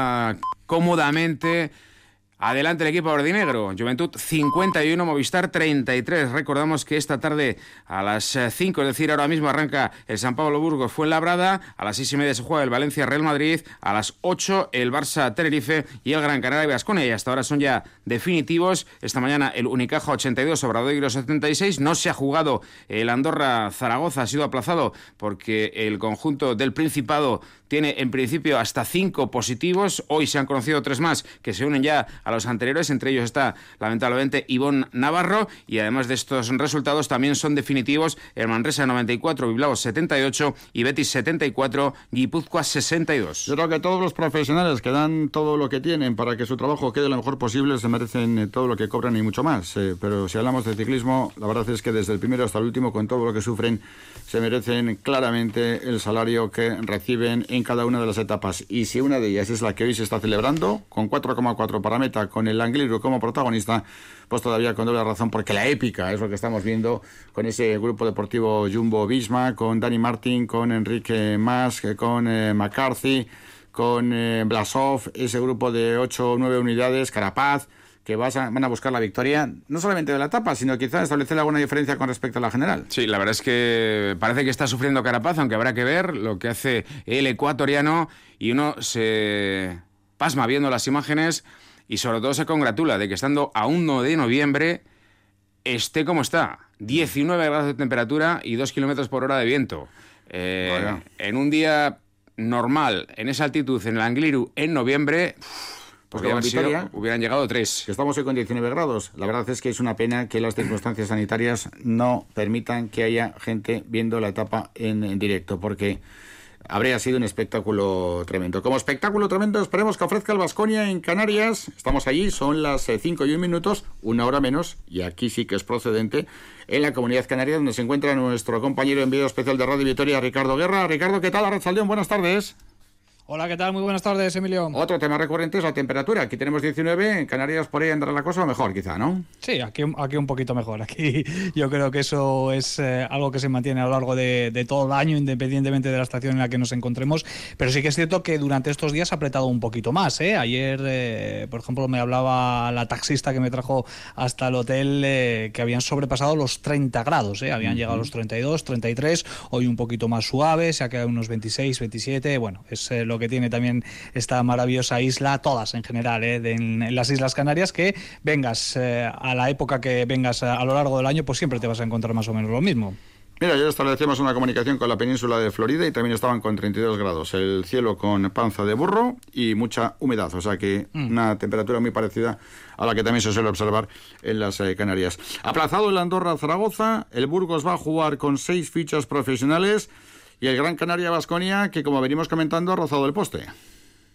cómodamente Adelante el equipo ordinegro. Juventud 51, Movistar 33. Recordamos que esta tarde a las 5, es decir, ahora mismo arranca el San Pablo Burgos Fuenlabrada. A las 6 y media se juega el Valencia Real Madrid. A las 8 el Barça Tenerife y el Gran Canaria Vasconia. Y hasta ahora son ya definitivos. Esta mañana el Unicaja 82, Obradoiro 76. No se ha jugado el Andorra Zaragoza. Ha sido aplazado porque el conjunto del Principado tiene en principio hasta cinco positivos. Hoy se han conocido tres más que se unen ya a los anteriores. Entre ellos está, lamentablemente, Ivón Navarro. Y además de estos resultados, también son definitivos el Manresa 94, Bilbao 78 y Betis 74, Guipúzcoa 62. Yo creo que todos los profesionales que dan todo lo que tienen para que su trabajo quede lo mejor posible se merecen eh, todo lo que cobran y mucho más. Eh, pero si hablamos de ciclismo, la verdad es que desde el primero hasta el último, con todo lo que sufren, se merecen claramente el salario que reciben en cada una de las etapas. Y si una de ellas es la que hoy se está celebrando, con 4,4 para meta, con el Angliru como protagonista, pues todavía con doble razón, porque la épica es lo que estamos viendo con ese grupo deportivo Jumbo Visma, con Dani Martin, con Enrique Mas, con eh, McCarthy, con eh, Blasov, ese grupo de 8 o 9 unidades, Carapaz que van a buscar la victoria, no solamente de la etapa, sino quizás establecer alguna diferencia con respecto a la general. Sí, la verdad es que parece que está sufriendo Carapaz, aunque habrá que ver lo que hace el ecuatoriano y uno se pasma viendo las imágenes y sobre todo se congratula de que estando a 1 de noviembre esté como está. 19 grados de temperatura y 2 kilómetros por hora de viento. Eh, en un día normal, en esa altitud, en el Angliru, en noviembre... Porque hubieran, hubieran llegado tres. Estamos hoy con 19 grados. La verdad es que es una pena que las circunstancias sanitarias no permitan que haya gente viendo la etapa en, directo, porque habría sido un espectáculo tremendo. Como espectáculo tremendo, esperemos que ofrezca el Vasconia en Canarias. Estamos allí, son las 5 eh, y 1 minutos, una hora menos, y aquí sí que es procedente, en la comunidad canaria, donde se encuentra nuestro compañero en video especial de Radio Vitoria, Ricardo Guerra. Ricardo, ¿qué tal? Arrachaldeón, buenas tardes. Hola, ¿qué tal? Muy buenas tardes, Emilio. Otro tema recurrente es la temperatura. Aquí tenemos 19, en Canarias por ahí andará la cosa mejor, quizá, ¿no? Sí, aquí, aquí un poquito mejor. Aquí yo creo que eso es eh, algo que se mantiene a lo largo de, todo el año, independientemente de la estación en la que nos encontremos. Pero sí que es cierto que durante estos días ha apretado un poquito más. ¿eh? Ayer, eh, por ejemplo, me hablaba la taxista que me trajo hasta el hotel que habían sobrepasado los 30 grados. Habían llegado a los 32, 33. Hoy un poquito más suave, se ha quedado unos 26, 27. Bueno, es lo lo que tiene también esta maravillosa isla, todas en general, ¿eh? en, las Islas Canarias, que vengas eh, a la época que vengas a, lo largo del año, pues siempre te vas a encontrar más o menos lo mismo. Mira, ya establecemos una comunicación con la península de Florida y también estaban con 32 grados. El cielo con panza de burro y mucha humedad. O sea que mm. una temperatura muy parecida a la que también se suele observar en las eh, Canarias. Aplazado el Andorra-Zaragoza. El Burgos va a jugar con seis fichas profesionales y el Gran Canaria Vasconia, que como venimos comentando, ha rozado el poste.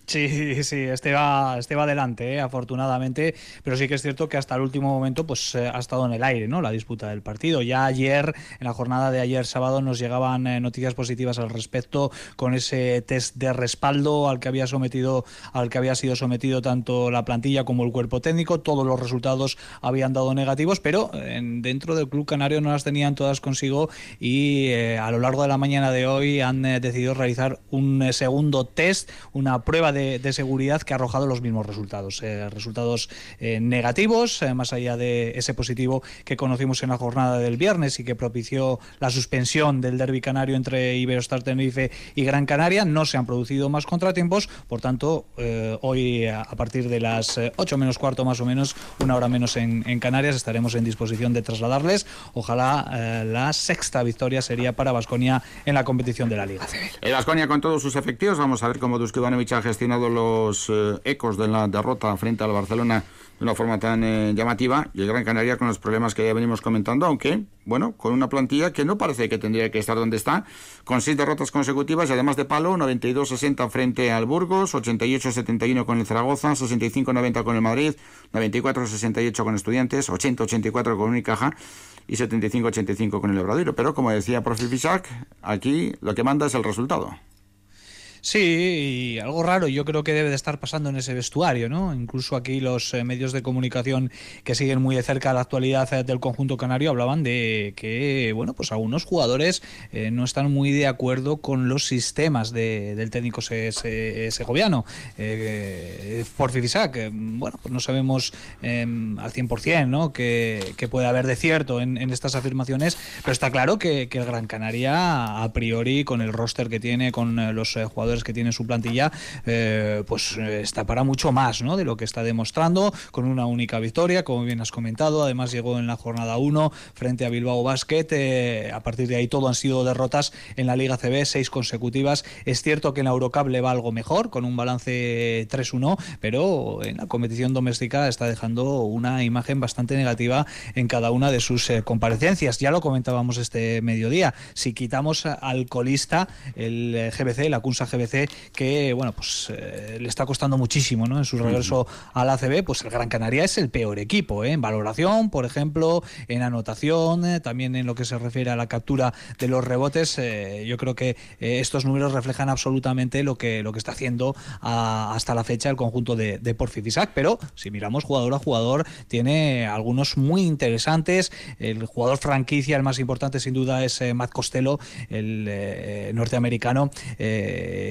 Sí, sí, este va, este va adelante, ¿eh? afortunadamente, pero sí que es cierto que hasta el último momento pues eh, ha estado en el aire, ¿no? La disputa del partido. Ya ayer, en la jornada de ayer sábado, nos llegaban eh, noticias positivas al respecto con ese test de respaldo al que había sometido, al que había sido sometido tanto la plantilla como el cuerpo técnico. Todos los resultados habían dado negativos, pero dentro del club canario no las tenían todas consigo y a lo largo de la mañana de hoy han decidido realizar un segundo test, una prueba de de, seguridad que ha arrojado los mismos resultados. Eh, resultados eh, negativos, eh, más allá de ese positivo que conocimos en la jornada del viernes y que propició la suspensión del derby canario entre Iberostar Tenerife y Gran Canaria. No se han producido más contratiempos, por tanto, hoy a partir de las 8 menos cuarto más o menos, una hora menos en, Canarias, estaremos en disposición de trasladarles. Ojalá la sexta victoria sería para Vasconia en la competición de la Liga El Vasconia con todos sus efectivos, vamos a ver cómo Ivanovic ha sonado los eh, ecos de la derrota frente al Barcelona de una forma tan eh, llamativa y el Gran Canaria con los problemas que ya venimos comentando, aunque, bueno, con una plantilla que no parece que tendría que estar donde está, con seis derrotas consecutivas y además de palo, 92-60 frente al Burgos, 88-71 con el Zaragoza, 65-90 con el Madrid, 94-68 con Estudiantes, 80-84 con Unicaja y 75-85 con el Obradero. Pero como decía Profi Fisac, aquí lo que manda es el resultado. Sí, y algo raro yo creo que debe de estar pasando en ese vestuario, ¿no? Incluso aquí los eh, medios de comunicación que siguen muy de cerca la actualidad eh, del conjunto canario hablaban de que, bueno, pues algunos jugadores eh, no están muy de acuerdo con los sistemas del técnico segoviano. por Fifisac, bueno, pues no sabemos em, al 100%, ¿no? Que, que, puede haber de cierto en, estas afirmaciones, pero está claro que, que el Gran Canaria, a priori, con el roster que tiene, con los jugadores que tiene su plantilla, eh, pues eh, está para mucho más ¿no? de lo que está demostrando, con una única victoria, como bien has comentado. Además, llegó en la jornada 1 frente a Bilbao Basket. Eh, a partir de ahí, todo han sido derrotas en la Liga CB, seis consecutivas. Es cierto que en la Eurocup le va algo mejor, con un balance 3-1, pero en la competición doméstica está dejando una imagen bastante negativa en cada una de sus comparecencias. Ya lo comentábamos este mediodía. Si quitamos al colista, el GBC, la CUNSA GBC, que bueno pues eh, le está costando muchísimo ¿no? en su regreso al ACB pues el Gran Canaria es el peor equipo ¿eh? en valoración por ejemplo en anotación eh, también en lo que se refiere a la captura de los rebotes yo creo que estos números reflejan absolutamente lo que lo que está haciendo hasta la fecha el conjunto de, de pero si miramos jugador a jugador tiene algunos muy interesantes el jugador franquicia el más importante sin duda es Matt Costello el norteamericano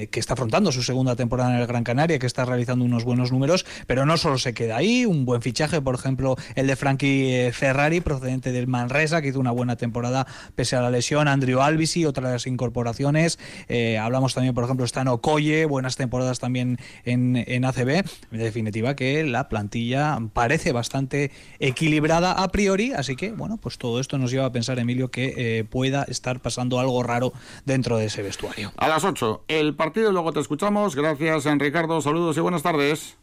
que está afrontando su segunda temporada en el Gran Canaria, que está realizando unos buenos números, pero no solo se queda ahí, un buen fichaje, por ejemplo, el de Frankie eh, Ferrari, procedente del Manresa, que hizo una buena temporada pese a la lesión, Andrew Albisi, otra de las incorporaciones, eh, hablamos también, por ejemplo, está Okoye, buenas temporadas también en, en ACB, en definitiva que la plantilla parece bastante equilibrada a priori, así que, bueno, pues todo esto nos lleva a pensar, Emilio, que eh, pueda estar pasando algo raro dentro de ese vestuario. A las 8, el luego te escuchamos. Gracias, Ricardo. Saludos y buenas tardes.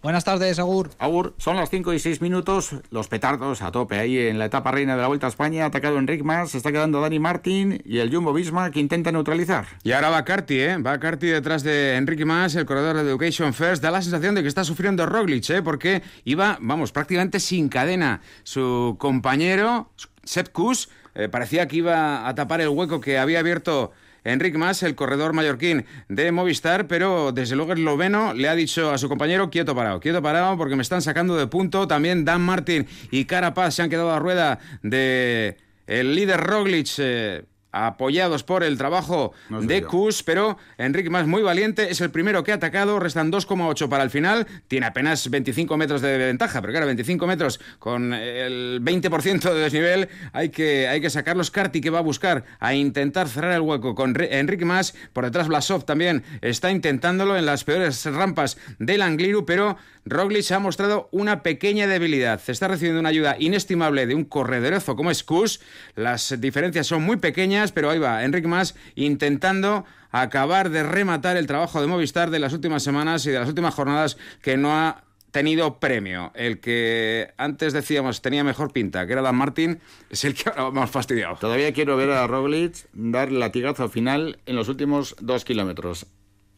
Buenas tardes, Agur. Agur, son las 5 y 6 minutos. Los petardos a tope ahí en la etapa reina de la Vuelta a España. Ha atacado Enric Mas, se está quedando Dani Martín y el Jumbo Visma que intenta neutralizar. Y ahora va Carti, ¿eh? Va Carti detrás de Enrique Mas, el corredor de Education First. Da la sensación de que está sufriendo Roglic, ¿eh? Porque iba, vamos, prácticamente sin cadena. Su compañero, Sepp Kuss, eh, parecía que iba a tapar el hueco que había abierto Enrique Mas, el corredor mallorquín de Movistar, pero desde luego el Loveno le ha dicho a su compañero quieto parado, quieto parado porque me están sacando de punto. También Dan Martin y Carapaz se han quedado a rueda de el líder Roglic. Eh, apoyados por el trabajo de Kus, pero Enrique Más muy valiente, es el primero que ha atacado, restan 2,8 para el final, tiene apenas 25 metros de ventaja, pero claro, 25 metros con el 20% de desnivel, hay que, hay que sacarlos. Carti que va a buscar a intentar cerrar el hueco con Enrique Más, por detrás Blasov también está intentándolo en las peores rampas del Angliru, pero Roglic ha mostrado una pequeña debilidad. Está recibiendo una ayuda inestimable de un corredorezo como es. Las diferencias son muy pequeñas, pero ahí va Enrique Mas intentando acabar de rematar el trabajo de Movistar de las últimas semanas y de las últimas jornadas que no ha tenido premio. El que antes decíamos tenía mejor pinta, que era Dan Martin, es el que ahora más fastidiado. Todavía quiero ver a Roglic dar latigazo final en los últimos dos kilómetros.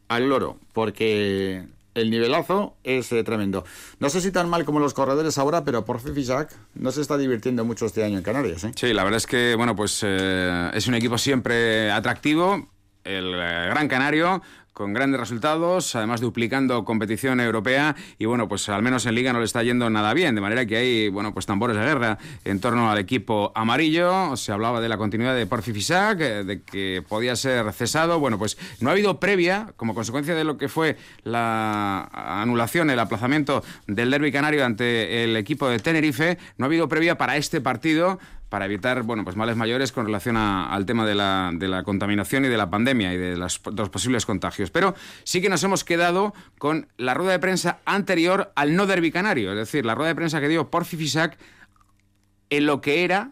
Al loro, porque el nivelazo es eh, tremendo. No sé si tan mal como los corredores ahora, pero por Fifisac no se está divirtiendo mucho este año en Canarias. ¿eh? Sí, la verdad es que bueno, pues eh, es un equipo siempre atractivo. El Gran Canario, con grandes resultados, además duplicando competición europea. Y bueno, pues al menos en liga no le está yendo nada bien, de manera que hay, bueno, pues tambores de guerra en torno al equipo amarillo, se hablaba de la continuidad de Porfi eh, de que podía ser cesado, bueno, pues no ha habido previa como consecuencia de lo que fue la anulación, el aplazamiento del derby canario ante el equipo de Tenerife, no ha habido previa para este partido para evitar bueno, pues males mayores con relación al tema de la, contaminación y de la pandemia y de, los posibles contagios. Pero sí que nos hemos quedado con la rueda de prensa anterior al no derbi canario, es decir, la rueda de prensa que dio por Fifisac en lo que era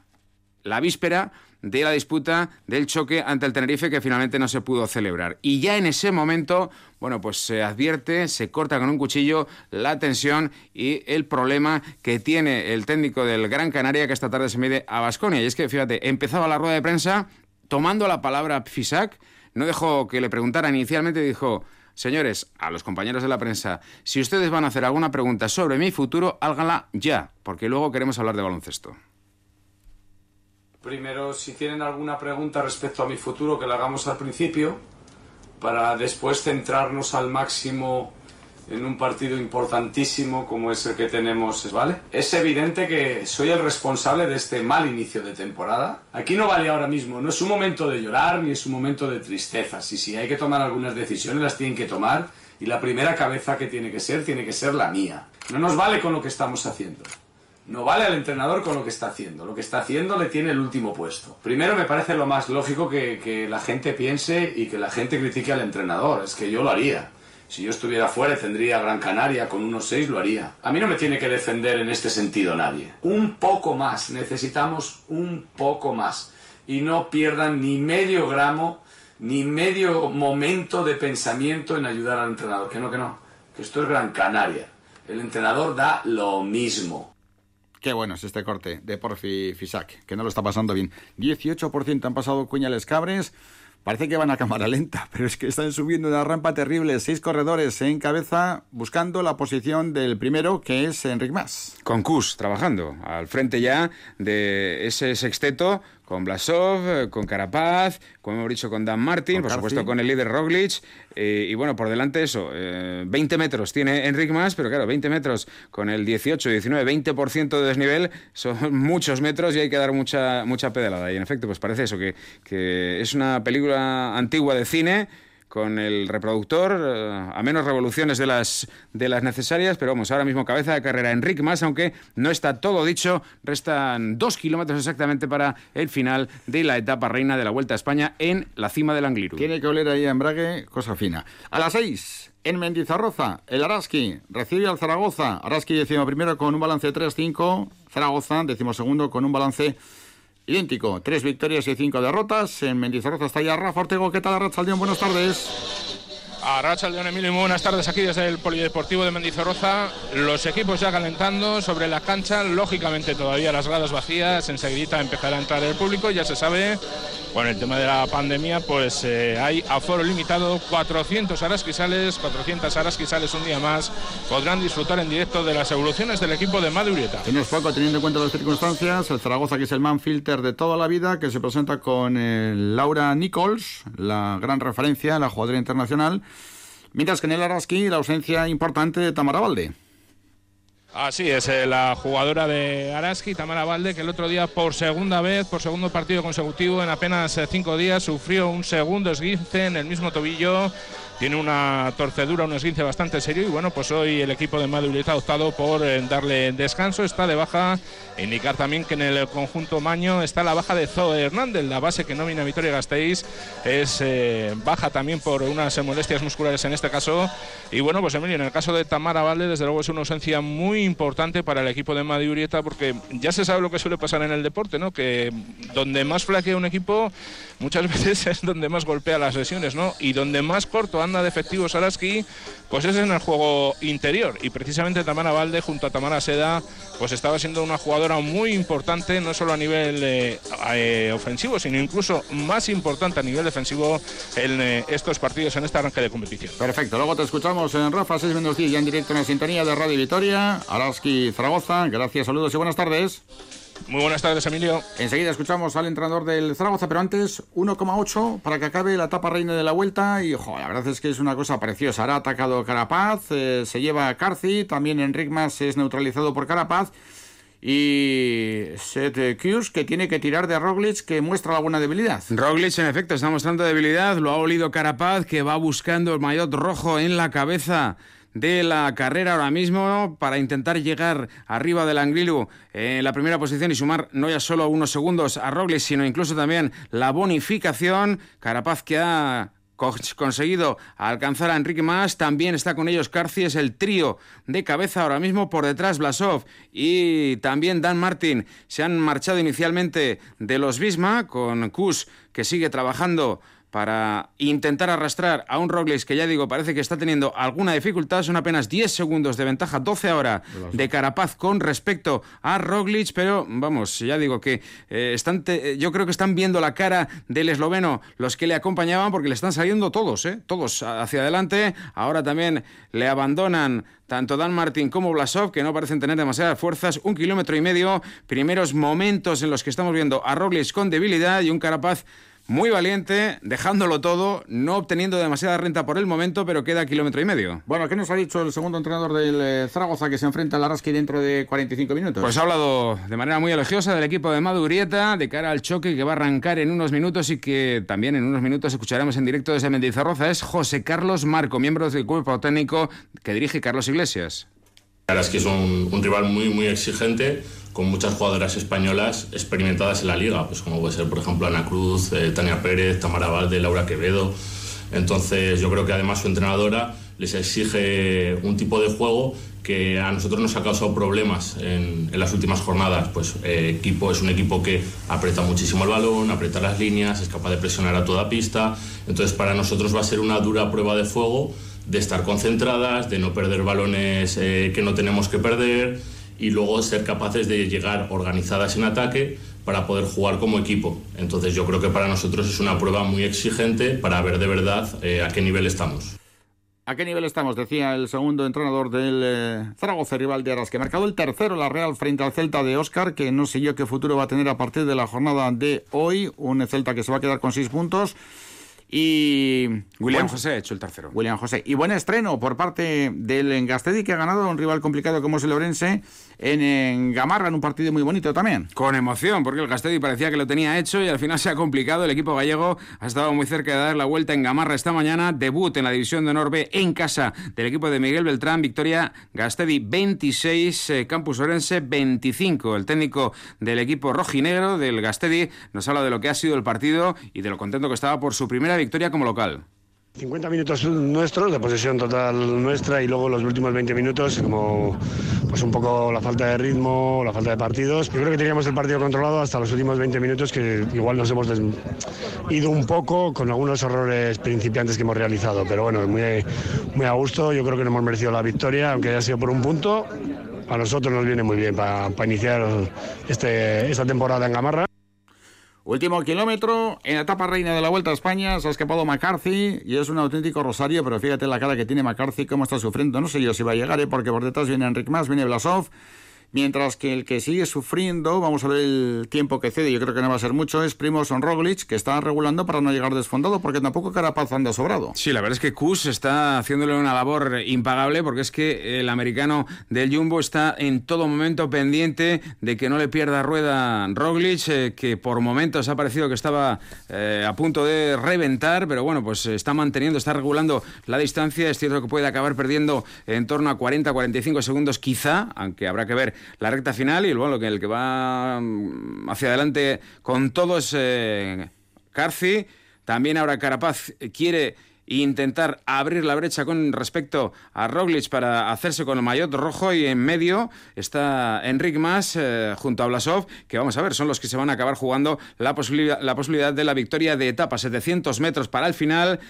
la víspera de la disputa del choque ante el Tenerife que finalmente no se pudo celebrar. Y ya en ese momento, bueno, pues se advierte, se corta con un cuchillo la tensión y el problema que tiene el técnico del Gran Canaria que esta tarde se mide a Basconia. Y es que, fíjate, empezaba la rueda de prensa tomando la palabra Fisac, no dejó que le preguntaran inicialmente, dijo... Señores, a los compañeros de la prensa, si ustedes van a hacer alguna pregunta sobre mi futuro, háganla ya, porque luego queremos hablar de baloncesto. Primero, si tienen alguna pregunta respecto a mi futuro, que la hagamos al principio, para después centrarnos al máximo en un partido importantísimo como es el que tenemos, ¿vale? Es evidente que soy el responsable de este mal inicio de temporada. Aquí no vale ahora mismo, no es un momento de llorar ni es un momento de tristeza. Si, si hay que tomar algunas decisiones, las tienen que tomar y la primera cabeza que tiene que ser, tiene que ser la mía. No nos vale con lo que estamos haciendo. No vale al entrenador con lo que está haciendo. Lo que está haciendo le tiene el último puesto. Primero me parece lo más lógico que, que la gente piense y que la gente critique al entrenador. Es que yo lo haría. Si yo estuviera fuera y tendría Gran Canaria con unos seis, lo haría. A mí no me tiene que defender en este sentido nadie. Un poco más, necesitamos un poco más. Y no pierdan ni medio gramo, ni medio momento de pensamiento en ayudar al entrenador. Que no, que no. Que esto es Gran Canaria. El entrenador da lo mismo. Bueno es este corte de Porfi Fisac, que no lo está pasando bien. 18% han pasado Cuñales Cabres. Parece que van a cámara lenta, pero es que están subiendo una rampa terrible. Seis corredores en cabeza buscando la posición del primero, que es Enric Mas. Con Kus trabajando al frente ya de ese sexteto con Blasov, con Carapaz, como hemos dicho, con Dan Martin, por supuesto con el líder Roglic. Eh, y bueno, por delante eso, 20 eh, metros tiene Enric Mas, pero claro, 20 metros con el 18, 19, 20% de desnivel son muchos metros y hay que dar mucha, mucha pedalada. Y en efecto, pues parece eso, que, que es una película antigua de cine con el reproductor eh, a menos revoluciones de las, de las necesarias, pero vamos, ahora mismo cabeza de carrera Enrique Más, aunque no está todo dicho, restan dos kilómetros exactamente para el final de la etapa reina de la Vuelta a España en la cima del Angliru. Tiene que oler ahí a embrague, cosa fina. A las seis, en Mendizarroza, el Araski recibe al Zaragoza. Araski decimo primero con un balance 3-5, Zaragoza decimo segundo con un balance idéntico. Tres victorias y cinco derrotas. En Mendizorroza está ya Rafa Ortego. ¿Qué tal, Rachaldeón? Buenas tardes. A Rachaldeón Emilio, buenas tardes aquí desde el Polideportivo de Mendizorroza. Los equipos ya calentando sobre la cancha. Lógicamente todavía las gradas vacías. Enseguida empezará a entrar el público. Ya se sabe con el tema de la pandemia, pues eh, hay aforo limitado, 400 arasquisales, 400 arasquisales un día más, podrán disfrutar en directo de las evoluciones del equipo de Madurieta. En poco, teniendo en cuenta las circunstancias, el Zaragoza, que es el man filter de toda la vida, que se presenta con eh, Laura Nichols, la gran referencia, la jugadora internacional, mientras que en el Araski la ausencia importante de Tamara Valde. Así es, eh, la jugadora de Araski, Tamara Valde, que el otro día por segunda vez, por segundo partido consecutivo, en apenas eh, cinco días, sufrió un segundo esguince en el mismo tobillo tiene una torcedura, un esguince bastante serio y bueno, pues hoy el equipo de Madrid ha optado por eh, darle descanso, está de baja, indicar también que en el conjunto Maño está la baja de Zoe Hernández, la base que nomina Vitoria Gasteiz, es eh, baja también por unas molestias musculares en este caso. Y bueno, pues Emilio, en el caso de Tamara Valde, desde luego es una ausencia muy importante para el equipo de Madurieta porque ya se sabe lo que suele pasar en el deporte, ¿no? Que donde más flaquea un equipo muchas veces es donde más golpea las lesiones, ¿no? Y donde más corto anda de efectivos Araski, pues es en el juego interior. Y precisamente Tamara Valde junto a Tamara Seda, pues estaba siendo una jugadora muy importante, no solo a nivel eh, eh, ofensivo, sino incluso más importante a nivel defensivo en eh, estos partidos, en este arranque de competición. Perfecto, luego te escuchamos en Rafa 6 menos 10 ya en directo en la sintonía de Radio Vitoria, Araski Zaragoza. Gracias, saludos y buenas tardes. Muy buenas tardes, Emilio. Enseguida escuchamos al entrenador del Zaragoza, pero antes 1,8 para que acabe la etapa reina de la vuelta. Y ojo, la verdad es que es una cosa preciosa. Ahora ha atacado Carapaz, eh, se lleva a Carci, también Enric Mas es neutralizado por Carapaz. Y Seth Kurs, que tiene que tirar de Roglic, que muestra alguna debilidad. Roglic, en efecto, está mostrando debilidad. Lo ha olido Carapaz, que va buscando el maillot rojo en la cabeza de la carrera ahora mismo para intentar llegar arriba del Anglilu en la primera posición y sumar no ya solo unos segundos a Roglic, sino incluso también la bonificación. Carapaz que ha conseguido alcanzar a Enrique Mas. También está con ellos Carci, es el trío de cabeza ahora mismo. Por detrás Blasov y también Dan Martin se han marchado inicialmente de los Bisma con Kus que sigue trabajando para intentar arrastrar a un Roglic que ya digo parece que está teniendo alguna dificultad. Son apenas 10 segundos de ventaja, 12 ahora de Carapaz con respecto a Roglic, pero vamos, ya digo que eh, están yo creo que están viendo la cara del esloveno los que le acompañaban porque le están saliendo todos, ¿eh? todos hacia adelante. Ahora también le abandonan tanto Dan Martin como Blasov, que no parecen tener demasiadas fuerzas. Un kilómetro y medio, primeros momentos en los que estamos viendo a Roglic con debilidad y un Carapaz muy valiente, dejándolo todo, no obteniendo demasiada renta por el momento, pero queda kilómetro y medio. Bueno, ¿qué nos ha dicho el segundo entrenador del eh, Zaragoza que se enfrenta al Araski dentro de 45 minutos? Pues ha hablado de manera muy elogiosa del equipo de Madurieta de cara al choque que va a arrancar en unos minutos y que también en unos minutos escucharemos en directo desde Mendizarroza. Es José Carlos Marco, miembro del cuerpo técnico que dirige Carlos Iglesias. Araski es un, un rival muy, muy exigente con muchas jugadoras españolas experimentadas en la liga, pues como puede ser, por ejemplo, Ana Cruz, eh, Tania Pérez, Tamara Valde, Laura Quevedo. Entonces, yo creo que además su entrenadora les exige un tipo de juego que a nosotros nos ha causado problemas en, las últimas jornadas. Pues eh, equipo es un equipo que aprieta muchísimo el balón, aprieta las líneas, es capaz de presionar a toda pista. Entonces, para nosotros va a ser una dura prueba de fuego de estar concentradas, de no perder balones eh, que no tenemos que perder y luego ser capaces de llegar organizadas en ataque para poder jugar como equipo. Entonces yo creo que para nosotros es una prueba muy exigente para ver de verdad eh, a qué nivel estamos. ¿A qué nivel estamos? Decía el segundo entrenador del eh, Zaragoza rival de Aras, que marcado el tercero la Real frente al Celta de Oscar, que no sé yo qué futuro va a tener a partir de la jornada de hoy. Un Celta que se va a quedar con seis puntos. Y William José ha hecho el tercero. William José. Y buen estreno por parte del Engastedi, que ha ganado a un rival complicado como es el Orense en, Gamarra, en un partido muy bonito también. Con emoción, porque el Gastedi parecía que lo tenía hecho y al final se ha complicado. El equipo gallego ha estado muy cerca de dar la vuelta en Gamarra esta mañana. Debut en la división de honor B en casa del equipo de Miguel Beltrán. Victoria Gastedi 26, eh, Campus Orense 25. El técnico del equipo rojinegro del Gastedi nos habla de lo que ha sido el partido y de lo contento que estaba por su primera victoria como local. 50 minutos nuestros de posesión total nuestra y luego los últimos 20 minutos como pues un poco la falta de ritmo, la falta de partidos. Yo creo que teníamos el partido controlado hasta los últimos 20 minutos que igual nos hemos ido un poco con algunos errores principiantes que hemos realizado, pero bueno, muy, muy a gusto, yo creo que no hemos merecido la victoria, aunque haya sido por un punto. A nosotros nos viene muy bien para, iniciar este, esta temporada en Gamarra. Último kilómetro, en la etapa reina de la Vuelta a España, se ha escapado McCarthy y es un auténtico rosario, pero fíjate la cara que tiene McCarthy, cómo está sufriendo. No sé yo si va a llegar, ¿eh? porque por detrás viene Enric Mas, viene Blasov, Mientras que el que sigue sufriendo, vamos a ver el tiempo que cede, yo creo que no va a ser mucho, es Primoz Roglic, que está regulando para no llegar desfondado, porque tampoco Carapaz anda sobrado. Sí, la verdad es que Kus está haciéndole una labor impagable, porque es que el americano del Jumbo está en todo momento pendiente de que no le pierda rueda Roglic, eh, que por momentos ha parecido que estaba eh, a punto de reventar, pero bueno, pues está manteniendo, está regulando la distancia. Es cierto que puede acabar perdiendo en torno a 40-45 segundos, quizá, aunque habrá que ver la recta final y bueno, el que va mm, hacia adelante con todo es eh, Carci. También ahora Carapaz quiere intentar abrir la brecha con respecto a Roglic para hacerse con el maillot rojo y en medio está Enric Mas eh, junto a Blasov, que vamos a ver, son los que se van a acabar jugando la posibilidad, la posibilidad de la victoria de etapa, 700 metros para el final.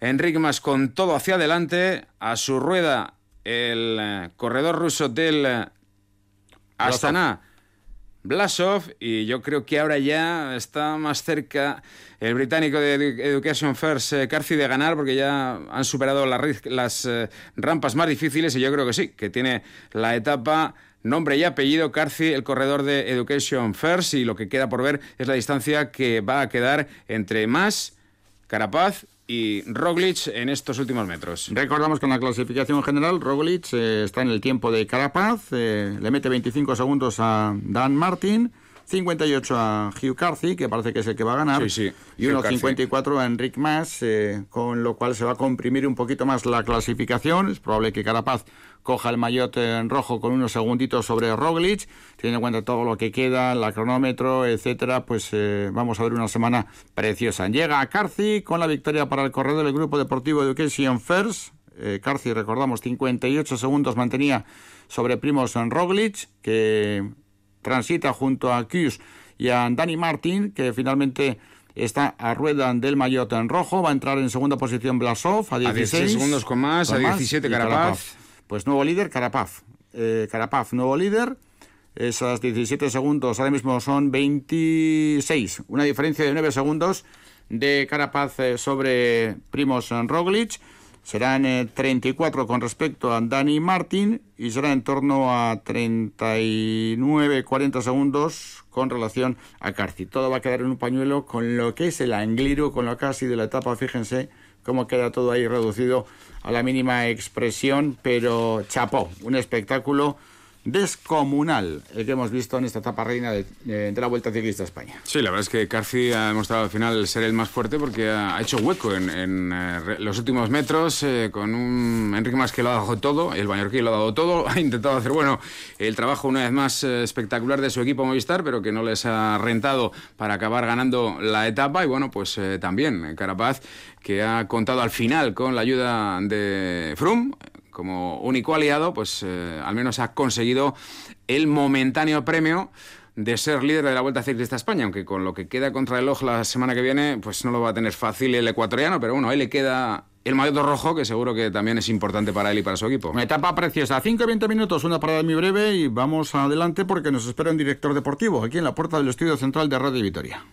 Enric Mas con todo hacia adelante, a su rueda el eh, corredor ruso del Astana. Blasov y yo creo que ahora ya está más cerca el británico de Education First, eh, Carci, de ganar porque ya han superado las eh, rampas más difíciles y yo creo que sí, que tiene la etapa nombre y apellido Carci, el corredor de Education First y lo que queda por ver es la distancia que va a quedar entre más Carapaz y Roglic en estos últimos metros. Recordamos que en la clasificación general Roglic eh, está en el tiempo de Carapaz, eh, le mete 25 segundos a Dan Martin, 58 a Hugh Carthy, que parece que es el que va a ganar, Sí, sí, y Carthy. 1.54 a Enric Mas, eh, con lo cual se va a comprimir un poquito más la clasificación. Es probable que Carapaz coja el maillot en rojo con unos segunditos sobre Roglic, teniendo en cuenta todo lo que queda, la cronómetro, etcétera, pues eh, vamos a ver una semana preciosa. Llega a Carthy con la victoria para el corredor del Grupo Deportivo Education First. Eh, Carthy, recordamos, 58 segundos mantenía sobre Primos Roglic, que transita junto a Kus y a Dani Martin, que finalmente está a rueda del maillot en rojo. Va a entrar en segunda posición Blasov a 16, 16 segundos con más, a 17 y Carapaz. Pues nuevo líder, Carapaz. Eh, Carapaz, nuevo líder. Esas 17 segundos ahora mismo son 26. Una diferencia de 9 segundos de Carapaz eh, sobre Primos Roglic. Serán eh, 34 con respecto a Dani Martin y será en torno a 39-40 segundos con relación a Carci. Todo va a quedar en un pañuelo con lo que es el Angliru, con lo casi de la etapa. Fíjense cómo queda todo ahí reducido a la mínima expresión, pero chapó, un espectáculo descomunal el que hemos visto en esta etapa reina de, la Vuelta Ciclista a España. Sí, la verdad es que Carci ha demostrado al final ser el más fuerte porque ha hecho hueco en, eh, los últimos metros eh, con un Enrique Más que lo ha dado todo, el Mallorquín lo ha dado todo, ha intentado hacer, bueno, el trabajo una vez más eh, espectacular de su equipo Movistar, pero que no les ha rentado para acabar ganando la etapa y bueno, pues también Carapaz que ha contado al final con la ayuda de Froome como único aliado, pues eh, al menos ha conseguido el momentáneo premio de ser líder de la Vuelta Ciclista a España, aunque con lo que queda contra el reloj la semana que viene, pues no lo va a tener fácil el ecuatoriano, pero bueno, ahí le queda el maillot rojo, que seguro que también es importante para él y para su equipo. Una etapa preciosa. 5 y 20 minutos, una parada muy breve y vamos adelante porque nos espera un director deportivo aquí en la puerta del estudio central de Radio Vitoria.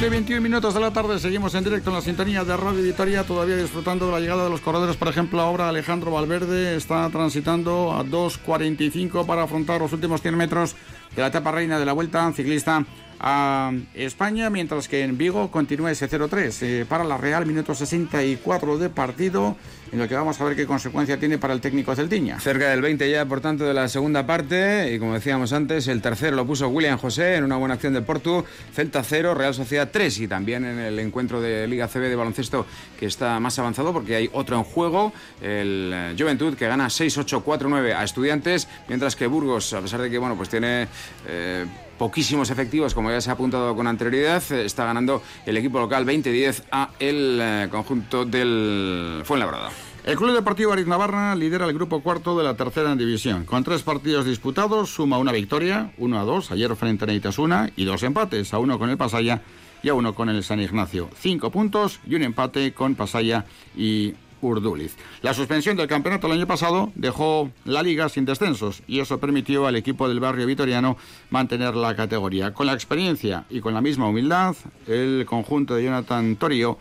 Son las 5 y 21 minutos de la tarde, seguimos en directo en la sintonía de Radio Vitoria, todavía disfrutando de la llegada de los corredores. Por ejemplo, ahora Alejandro Valverde está transitando a 2.45 para afrontar los últimos 100 metros de la etapa reina de la Vuelta Ciclista a España, mientras que en Vigo continúa ese 0-3 eh, para la Real, minuto 64 de partido, en lo que vamos a ver qué consecuencia tiene para el técnico Celtiña. Cerca del 20 ya, por tanto, de la segunda parte. Y como decíamos antes, el tercero lo puso William José en una buena acción del Porto. Celta 0, Real Sociedad 3. Y también en el encuentro de Liga CB de baloncesto que está más avanzado porque hay otro en juego. El eh, Juventud que gana 6-8-4-9 a Estudiantes. Mientras que Burgos, a pesar de que bueno, pues tiene eh, poquísimos efectivos, como ya se ha apuntado con anterioridad, eh, está ganando el equipo local 20-10 a el eh, conjunto del Fuenlabrada. El Club Deportivo Ariz Navarra lidera el grupo cuarto de la tercera división. Con tres partidos disputados, suma una victoria, 1 a 2, ayer frente a Neitasuna, y dos empates, a uno con el Pasaya y a uno con el San Ignacio. Cinco puntos y un empate con Pasaya y Urduliz. La suspensión del campeonato el año pasado dejó la liga sin descensos y eso permitió al equipo del barrio vitoriano mantener la categoría. Con la experiencia y con la misma humildad, el conjunto de Jonathan Torio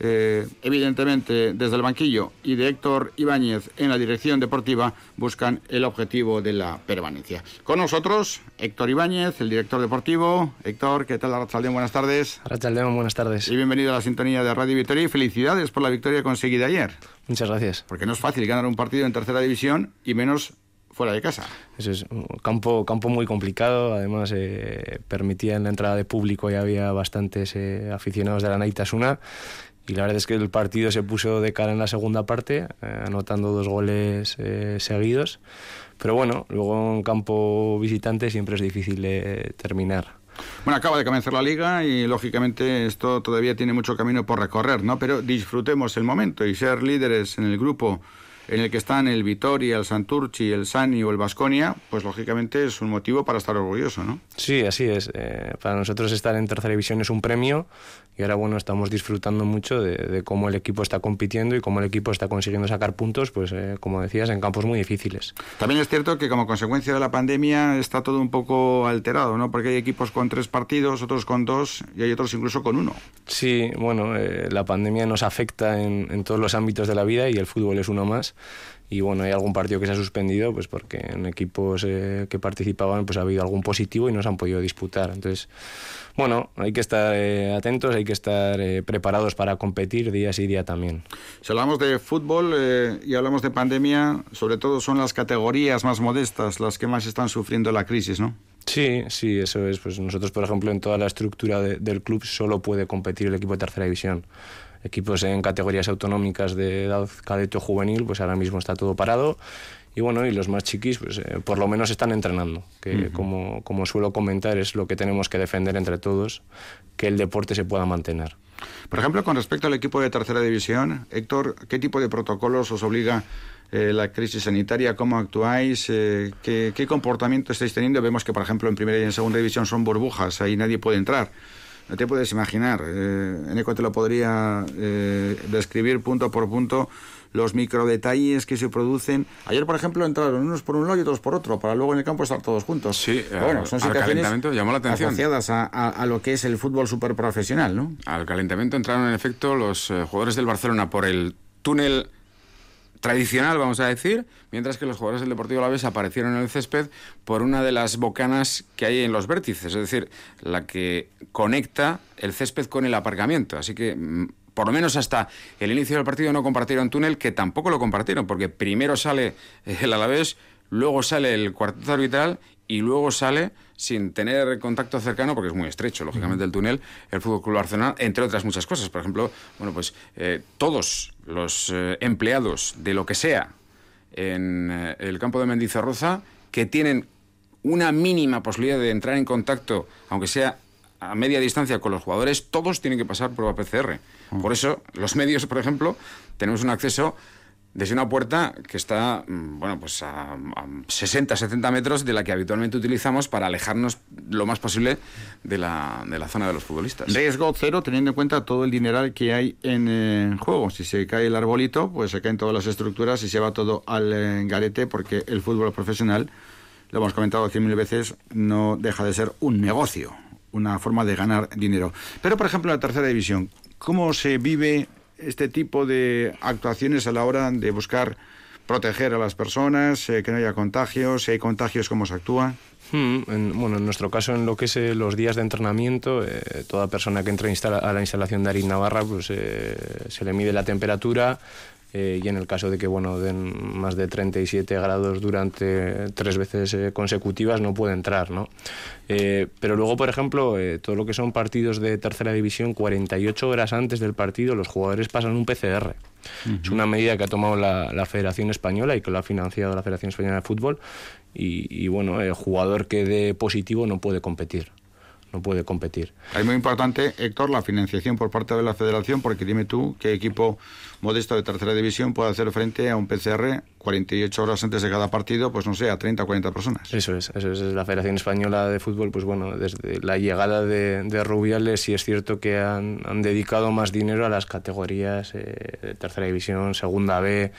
eh, evidentemente desde el banquillo y de Héctor Ibáñez en la dirección deportiva buscan el objetivo de la permanencia. Con nosotros Héctor Ibáñez, el director deportivo. Héctor, ¿qué tal? Arrachaldeón, buenas tardes. Arrachaldeón, buenas tardes. Y bienvenido a la sintonía de Radio Victoria y felicidades por la victoria conseguida ayer. Muchas gracias. Porque no es fácil ganar un partido en tercera división y menos fuera de casa. Eso es un campo, campo muy complicado, además eh, permitía en la entrada de público y había bastantes eh, aficionados de la Naitasuna y la verdad es que el partido se puso de cara en la segunda parte, eh, anotando dos goles eh, seguidos. Pero bueno, luego en campo visitante siempre es difícil de terminar. Bueno, acaba de comenzar la liga y lógicamente esto todavía tiene mucho camino por recorrer, ¿no? Pero disfrutemos el momento y ser líderes en el grupo en el que están el Vitoria, el Santurci, el Sani o el Vasconia, pues lógicamente es un motivo para estar orgulloso, ¿no? Sí, así es. Eh, para nosotros estar en tercera división es un premio y ahora bueno estamos disfrutando mucho de, cómo el equipo está compitiendo y cómo el equipo está consiguiendo sacar puntos, pues eh, como decías, en campos muy difíciles. También es cierto que como consecuencia de la pandemia está todo un poco alterado, ¿no? Porque hay equipos con tres partidos, otros con dos y hay otros incluso con uno. Sí, bueno, eh, la pandemia nos afecta en, en todos los ámbitos de la vida y el fútbol es uno más y bueno, hay algún partido que se ha suspendido pues porque en equipos eh, que participaban pues ha habido algún positivo y no se han podido disputar. Entonces, bueno, hay que estar eh, atentos, hay que estar eh, preparados para competir día sí día también. Si hablamos de fútbol y hablamos de pandemia, sobre todo son las categorías más modestas las que más están sufriendo la crisis, ¿no? Sí, sí, eso es. Pues nosotros, por ejemplo, en toda la estructura del club solo puede competir el equipo de tercera división equipos en categorías autonómicas de edad cadete o juvenil, pues ahora mismo está todo parado. Y bueno, y los más chiquis, pues eh, por lo menos están entrenando, que como, como suelo comentar, es lo que tenemos que defender entre todos, que el deporte se pueda mantener. Por ejemplo, con respecto al equipo de tercera división, Héctor, ¿qué tipo de protocolos os obliga eh, la crisis sanitaria? ¿Cómo actuáis? Eh, ¿qué, ¿Qué comportamiento estáis teniendo? Vemos que, por ejemplo, en primera y en segunda división son burbujas, ahí nadie puede entrar. No te puedes imaginar. Eh, Eneco te lo podría eh, describir punto por punto los microdetalles que se producen. Ayer, por ejemplo, entraron unos por un lado y otros por otro, para luego en el campo estar todos juntos. Sí, bueno, son al calentamiento llamó la atención. asociadas a, lo que es el fútbol super profesional, ¿no? Al calentamiento entraron, en efecto, los eh, jugadores del Barcelona por el túnel tradicional, vamos a decir, mientras que los jugadores del Deportivo Alavés aparecieron en el césped por una de las bocanas que hay en los vértices, es decir, la que conecta el césped con el aparcamiento. Así que mm, por lo menos hasta el inicio del partido no compartieron túnel, que tampoco lo compartieron, porque primero sale el Alavés, luego sale el cuarteto arbitral y luego sale sin tener contacto cercano, porque es muy estrecho, lógicamente, el túnel, el Fútbol Club Barcelona, entre otras muchas cosas. Por ejemplo, bueno, pues eh, todos los eh, empleados de lo que sea en eh, el campo de Mendizorroza que tienen una mínima posibilidad de entrar en contacto, aunque sea a media distancia con los jugadores, todos tienen que pasar prueba PCR. Por eso, los medios, por ejemplo, tenemos un acceso desde una puerta que está mm, bueno pues a, 60 70 metros de la que habitualmente utilizamos para alejarnos lo más posible de la, de la zona de los futbolistas. Riesgo cero teniendo en cuenta todo el dineral que hay en eh, juego. Si se cae el arbolito, pues se caen todas las estructuras y se va todo al eh, garete porque el fútbol profesional, lo hemos comentado cien mil veces, no deja de ser un negocio, una forma de ganar dinero. Pero por ejemplo en la tercera división, ¿cómo se vive este tipo de actuaciones a la hora de buscar proteger a las personas, eh, que no haya contagios, si hay contagios, cómo se actúa? Hmm, bueno, en nuestro caso, en lo que es eh, los días de entrenamiento, eh, toda persona que entra a la instalación de Arin Navarra, pues se le mide la temperatura, eh, y en el caso de que bueno den más de 37 grados durante tres veces eh, consecutivas no puede entrar ¿no? Eh, pero luego por ejemplo todo lo que son partidos de tercera división 48 horas antes del partido los jugadores pasan un PCR es una medida que ha tomado la, Federación Española y que lo ha financiado la Federación Española de Fútbol. Y, y bueno el jugador que dé positivo no puede competir no puede competir. Es muy importante, Héctor, la financiación por parte de la federación, porque dime tú qué equipo modesto de tercera división puede hacer frente a un PCR 48 horas antes de cada partido, pues no sé, a 30 o 40 personas. Eso es, eso es. La Federación Española de Fútbol, pues bueno, desde la llegada de, de Rubiales sí es cierto que han, han, dedicado más dinero a las categorías eh, de tercera división, segunda B,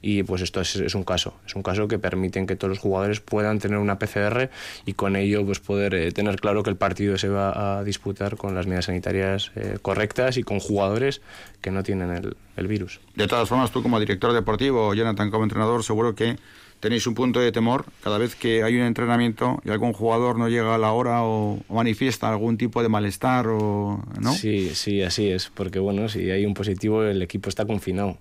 y pues esto es, un caso, es un caso que permiten que todos los jugadores puedan tener una PCR y con ello pues poder eh, tener claro que el partido se va a disputar con las medidas sanitarias eh, correctas y con jugadores que no tienen el, el, virus. De todas formas, tú como director deportivo, Jonathan como entrenador, seguro que tenéis un punto de temor cada vez que hay un entrenamiento y algún jugador no llega a la hora o, o manifiesta algún tipo de malestar o no. Sí, sí, así es, porque bueno, si hay un positivo el equipo está confinado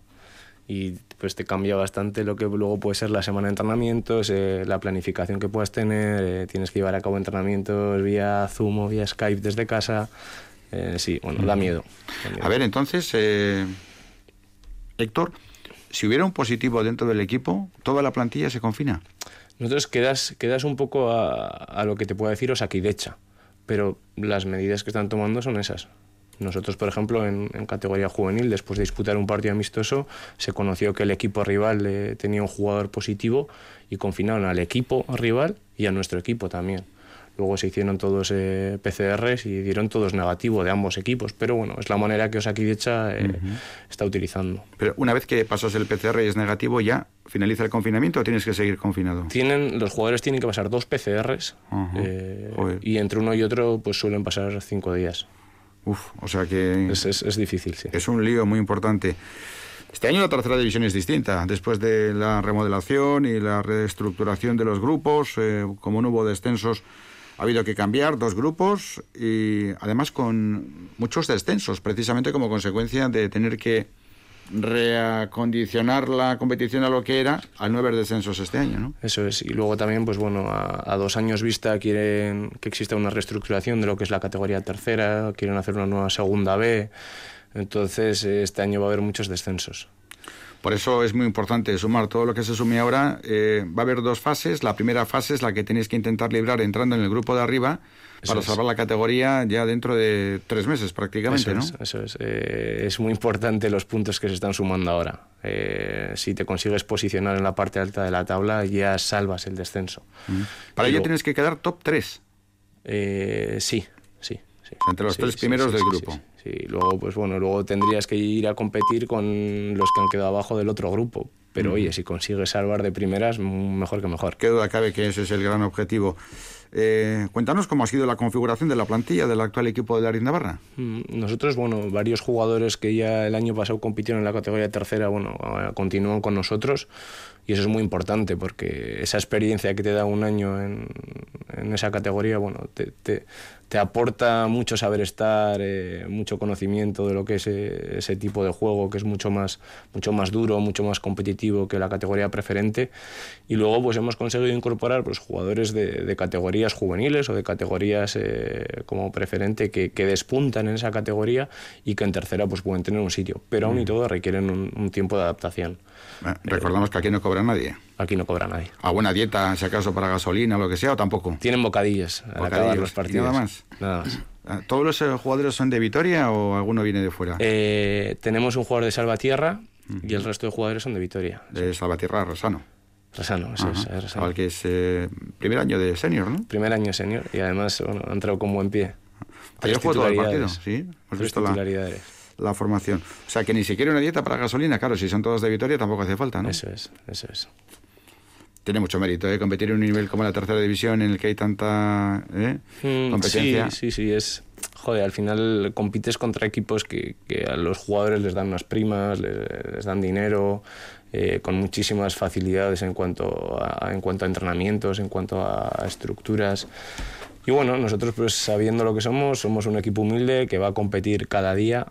y pues te cambia bastante lo que luego puede ser la semana de entrenamientos, eh, la planificación que puedas tener, eh, tienes que llevar a cabo entrenamientos vía Zoom o vía Skype desde casa. Eh, sí, bueno, da miedo, A ver, entonces, Héctor, si hubiera un positivo dentro del equipo, ¿toda la plantilla se confina? Nosotros quedas, quedas un poco a, a lo que te puedo decir Osakidecha pero las medidas que están tomando son esas. Nosotros, por ejemplo, en, categoría juvenil, después de disputar un partido amistoso, se conoció que el equipo rival eh, tenía un jugador positivo y confinaron al equipo rival y a nuestro equipo también. Luego se hicieron todos eh, PCRs y dieron todos negativo de ambos equipos. Pero bueno, es la manera que Osakidecha eh, está utilizando. Pero una vez que pasas el PCR y es negativo, ¿ya finaliza el confinamiento o tienes que seguir confinado? Tienen, los jugadores tienen que pasar dos PCRs eh, y entre uno y otro pues suelen pasar cinco días. Uf, o sea que... Es, es, difícil, sí. Es un lío muy importante. Este año la tercera división es distinta. Después de la remodelación y la reestructuración de los grupos, como no hubo descensos, ha habido que cambiar dos grupos y además con muchos descensos, precisamente como consecuencia de tener que reacondicionar la competición a lo que era no haber descensos este año, ¿no? Eso es. Y luego también, pues bueno, a, dos años vista quieren que exista una reestructuración de lo que es la categoría tercera, quieren hacer una nueva segunda B. Entonces, este año va a haber muchos descensos. Por eso es muy importante sumar todo lo que se sume ahora. Eh, va a haber dos fases. La primera fase es la que tenéis que intentar librar entrando en el grupo de arriba para salvar la categoría ya dentro de tres meses prácticamente, eso ¿no? Es, eso es. Eh, es muy importante los puntos que se están sumando ahora. Eh, si te consigues posicionar en la parte alta de la tabla, ya salvas el descenso. Mm. Para ello tienes que quedar top 3. sí, sí. Entre los tres primeros del grupo. Sí, luego, pues bueno, luego tendrías que ir a competir con los que han quedado abajo del otro grupo. Pero oye, si consigues salvar de primeras, mejor que mejor. Qué duda cabe que ese es el gran objetivo. Eh, cuéntanos cómo ha sido la configuración de la plantilla del actual equipo de la Navarra. Mm, nosotros, bueno, varios jugadores que ya el año pasado compitieron en la categoría tercera, bueno, continúan con nosotros y eso es muy importante porque esa experiencia que te da un año en, en esa categoría, bueno, te, te, te aporta mucho saber estar, eh, mucho conocimiento de lo que es eh, ese tipo de juego, que es mucho más, mucho más duro, mucho más competitivo que la categoría preferente. Y luego pues hemos conseguido incorporar pues, jugadores de, categorías juveniles o de categorías eh, como preferente que, que, despuntan en esa categoría y que en tercera pues, pueden tener un sitio. Pero aún y mm. todo requieren un, tiempo de adaptación. Recordamos que aquí no cobra nadie. Aquí no cobra nadie. ¿Alguna dieta, si acaso, para gasolina o lo que sea, o tampoco? Tienen bocadillos al acabar los partidos. Nada más. Nada más. Ah, ¿Todos los eh, jugadores son de Vitoria o alguno viene de fuera? Eh, tenemos un jugador de Salvatierra y el resto de jugadores son de Vitoria. De Salvatierra, Rosano. Rosano, eso es. Al que es eh, primer año de senior, ¿no? Primer año senior y además bueno, ha entrado con buen pie. ¿Ayer jugado todo el partido? Sí, hemos visto la, la formación. O sea, que ni siquiera una dieta para gasolina, claro, si son todos de Vitoria tampoco hace falta, ¿no? Eso es, eso es tiene mucho mérito, ¿eh? Competir en un nivel como la tercera división en el que hay tanta ¿eh? mm, competencia. Sí, sí, sí, es... Joder, al final compites contra equipos que, que a los jugadores les dan unas primas, les, dan dinero, eh, con muchísimas facilidades en cuanto, a, en cuanto a entrenamientos, en cuanto a estructuras. Y bueno, nosotros pues sabiendo lo que somos, somos un equipo humilde que va a competir cada día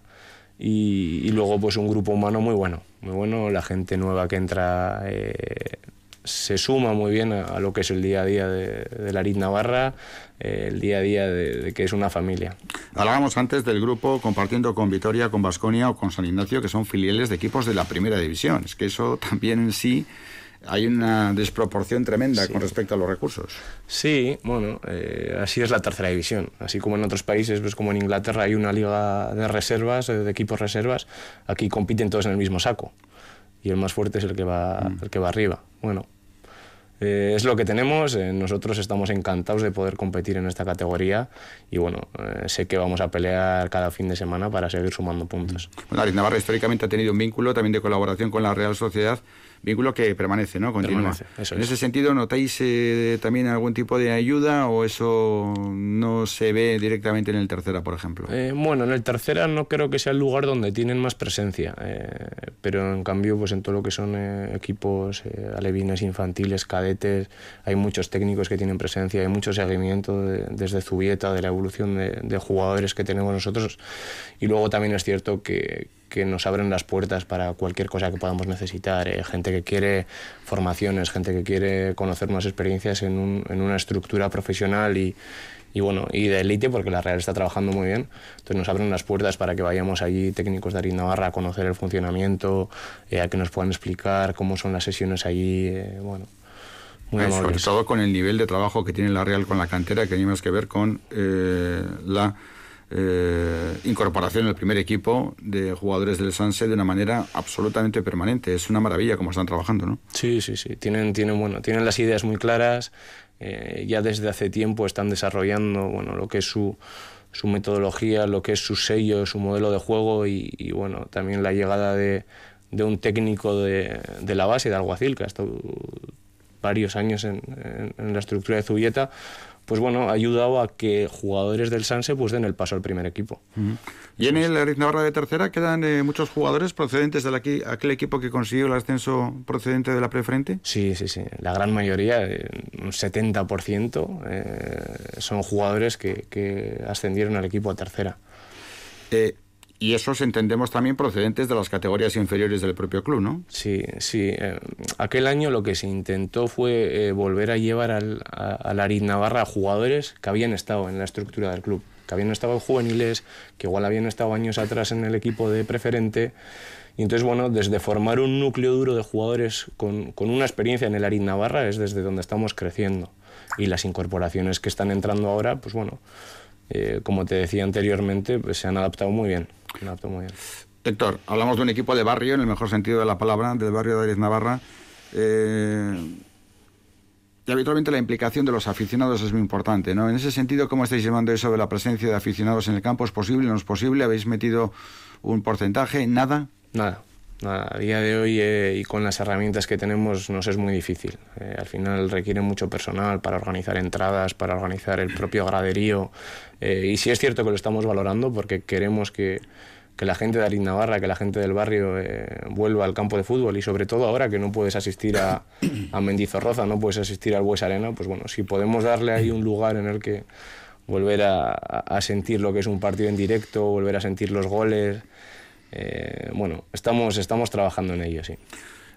y, y luego pues un grupo humano muy bueno, muy bueno, la gente nueva que entra eh, se suma muy bien a, lo que es el día a día de, la Arid Navarra, eh, el día a día de, que es una familia. Hablábamos antes del grupo compartiendo con Vitoria, con Basconia o con San Ignacio, que son filiales de equipos de la primera división. Es que eso también en sí hay una desproporción tremenda con respecto a los recursos. Sí, bueno, eh, así es la tercera división. Así como en otros países, pues como en Inglaterra hay una liga de reservas, de equipos reservas, aquí compiten todos en el mismo saco. Y el más fuerte es el que va, mm. el que va arriba. Bueno, eh, es lo que tenemos, eh, nosotros estamos encantados de poder competir en esta categoría y bueno, eh, sé que vamos a pelear cada fin de semana para seguir sumando puntos. Bueno, Navarra históricamente ha tenido un vínculo también de colaboración con la Real Sociedad vínculo que permanece, ¿no? Continúa. en ese sentido, ¿notáis eh, también algún tipo de ayuda o eso no se ve directamente en el tercera, por ejemplo? Eh, bueno, en el tercera no creo que sea el lugar donde tienen más presencia, eh, pero en cambio, pues en todo lo que son equipos alevines, infantiles, cadetes, hay muchos técnicos que tienen presencia, hay mucho seguimiento desde Zubieta, de la evolución de, de jugadores que tenemos nosotros, y luego también es cierto que que nos abren las puertas para cualquier cosa que podamos necesitar. Eh, gente que quiere formaciones, gente que quiere conocer más experiencias en, un, en una estructura profesional y, y, bueno, y de élite, porque la Real está trabajando muy bien. Entonces nos abren las puertas para que vayamos allí, técnicos de Arin Navarra, a conocer el funcionamiento, eh, a que nos puedan explicar cómo son las sesiones allí. Eh, bueno, muy Eh, sobre todo con el nivel de trabajo que tiene la Real con la cantera, que más que ver con eh, la eh, incorporación en el primer equipo de jugadores del Sanse de una manera absolutamente permanente. Es una maravilla cómo están trabajando, ¿no? Sí, sí, sí. Tienen, tienen, bueno, tienen las ideas muy claras. eh, ya desde hace tiempo están desarrollando bueno, lo que es su, su metodología, lo que es su sello, su modelo de juego y, y, bueno, también la llegada de, de un técnico de, de la base, de Alguacil, que ha estado varios años en, en- en la estructura de Zubieta, pues bueno, ha ayudado a que jugadores del Sanse pues den el paso al primer equipo. Y en el Ariz Navarra de tercera quedan eh, muchos jugadores procedentes de aquí, aquel equipo que consiguió el ascenso procedente de la preferente. Sí, sí, sí. La gran mayoría, eh, un 70%, eh, son jugadores que, que ascendieron al equipo a tercera. Eh, y esos entendemos también procedentes de las categorías inferiores del propio club, ¿no? Sí, sí. eh, aquel año lo que se intentó fue eh, volver a llevar al, a, al Arid Navarra a jugadores que habían estado en la estructura del club, que habían estado en juveniles, que igual habían estado años atrás en el equipo de preferente. Y entonces, bueno, desde formar un núcleo duro de jugadores con, con una experiencia en el Arid Navarra es desde donde estamos creciendo. Y las incorporaciones que están entrando ahora, pues bueno, eh, como te decía anteriormente, pues se han adaptado muy bien. Muy bien. Héctor, hablamos de un equipo de barrio, en el mejor sentido de la palabra, del barrio de Ariz Navarra. Eh, y habitualmente la implicación de los aficionados es muy importante, ¿no? En ese sentido, ¿cómo estáis llevando eso de la presencia de aficionados en el campo? ¿Es posible? ¿No es posible? ¿Habéis metido un porcentaje? ¿Nada? Nada. A día de hoy eh, y con las herramientas que tenemos nos es muy difícil. Eh, al final requiere mucho personal para organizar entradas, para organizar el propio graderío. Eh, y sí es cierto que lo estamos valorando porque queremos que, que la gente de Arid Navarra, que la gente del barrio eh, vuelva al campo de fútbol y sobre todo ahora que no puedes asistir a, a Mendizorroza, no puedes asistir al Bues Arena, pues bueno, si podemos darle ahí un lugar en el que volver a- a sentir lo que es un partido en directo, volver a sentir los goles. Eh, bueno, estamos, estamos trabajando en ello, sí.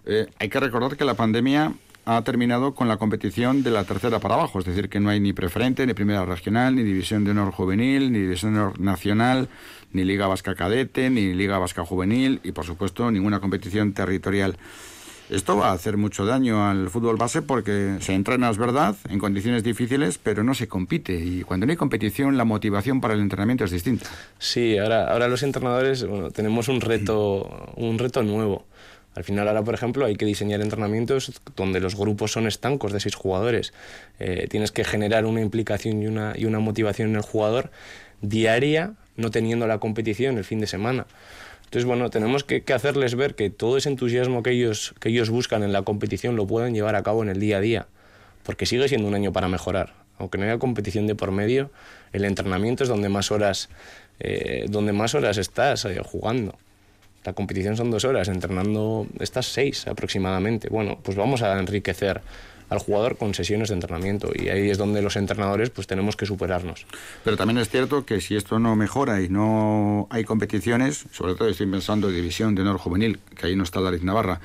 Eh, hay que recordar que la pandemia ha terminado con la competición de la tercera para abajo, es decir, que no hay ni preferente, ni primera regional, ni división de honor juvenil, ni división de honor nacional, ni Liga Vasca Cadete, ni Liga Vasca Juvenil y, por supuesto, ninguna competición territorial. Esto va a hacer mucho daño al fútbol base porque se entrena, es verdad, en condiciones difíciles, pero no se compite. Y cuando no hay competición, la motivación para el entrenamiento es distinta. Sí, ahora, ahora los entrenadores bueno, tenemos un reto, un reto nuevo. Al final ahora, por ejemplo, hay que diseñar entrenamientos donde los grupos son estancos de seis jugadores. Eh, tienes que generar una implicación y una, y una motivación en el jugador diaria, no teniendo la competición el fin de semana. Entonces, bueno, tenemos que, hacerles ver que todo ese entusiasmo que ellos, que ellos buscan en la competición lo pueden llevar a cabo en el día a día, porque sigue siendo un año para mejorar. Aunque no haya competición de por medio, el entrenamiento es donde más horas, eh, donde más horas estás eh, jugando. La competición son dos horas, entrenando estas seis aproximadamente. Bueno, pues vamos a enriquecer al jugador con sesiones de entrenamiento y ahí es donde los entrenadores pues tenemos que superarnos. Pero también es cierto que si esto no mejora y no hay competiciones, sobre todo estoy pensando en División de Honor Juvenil, que ahí no está David Navarra,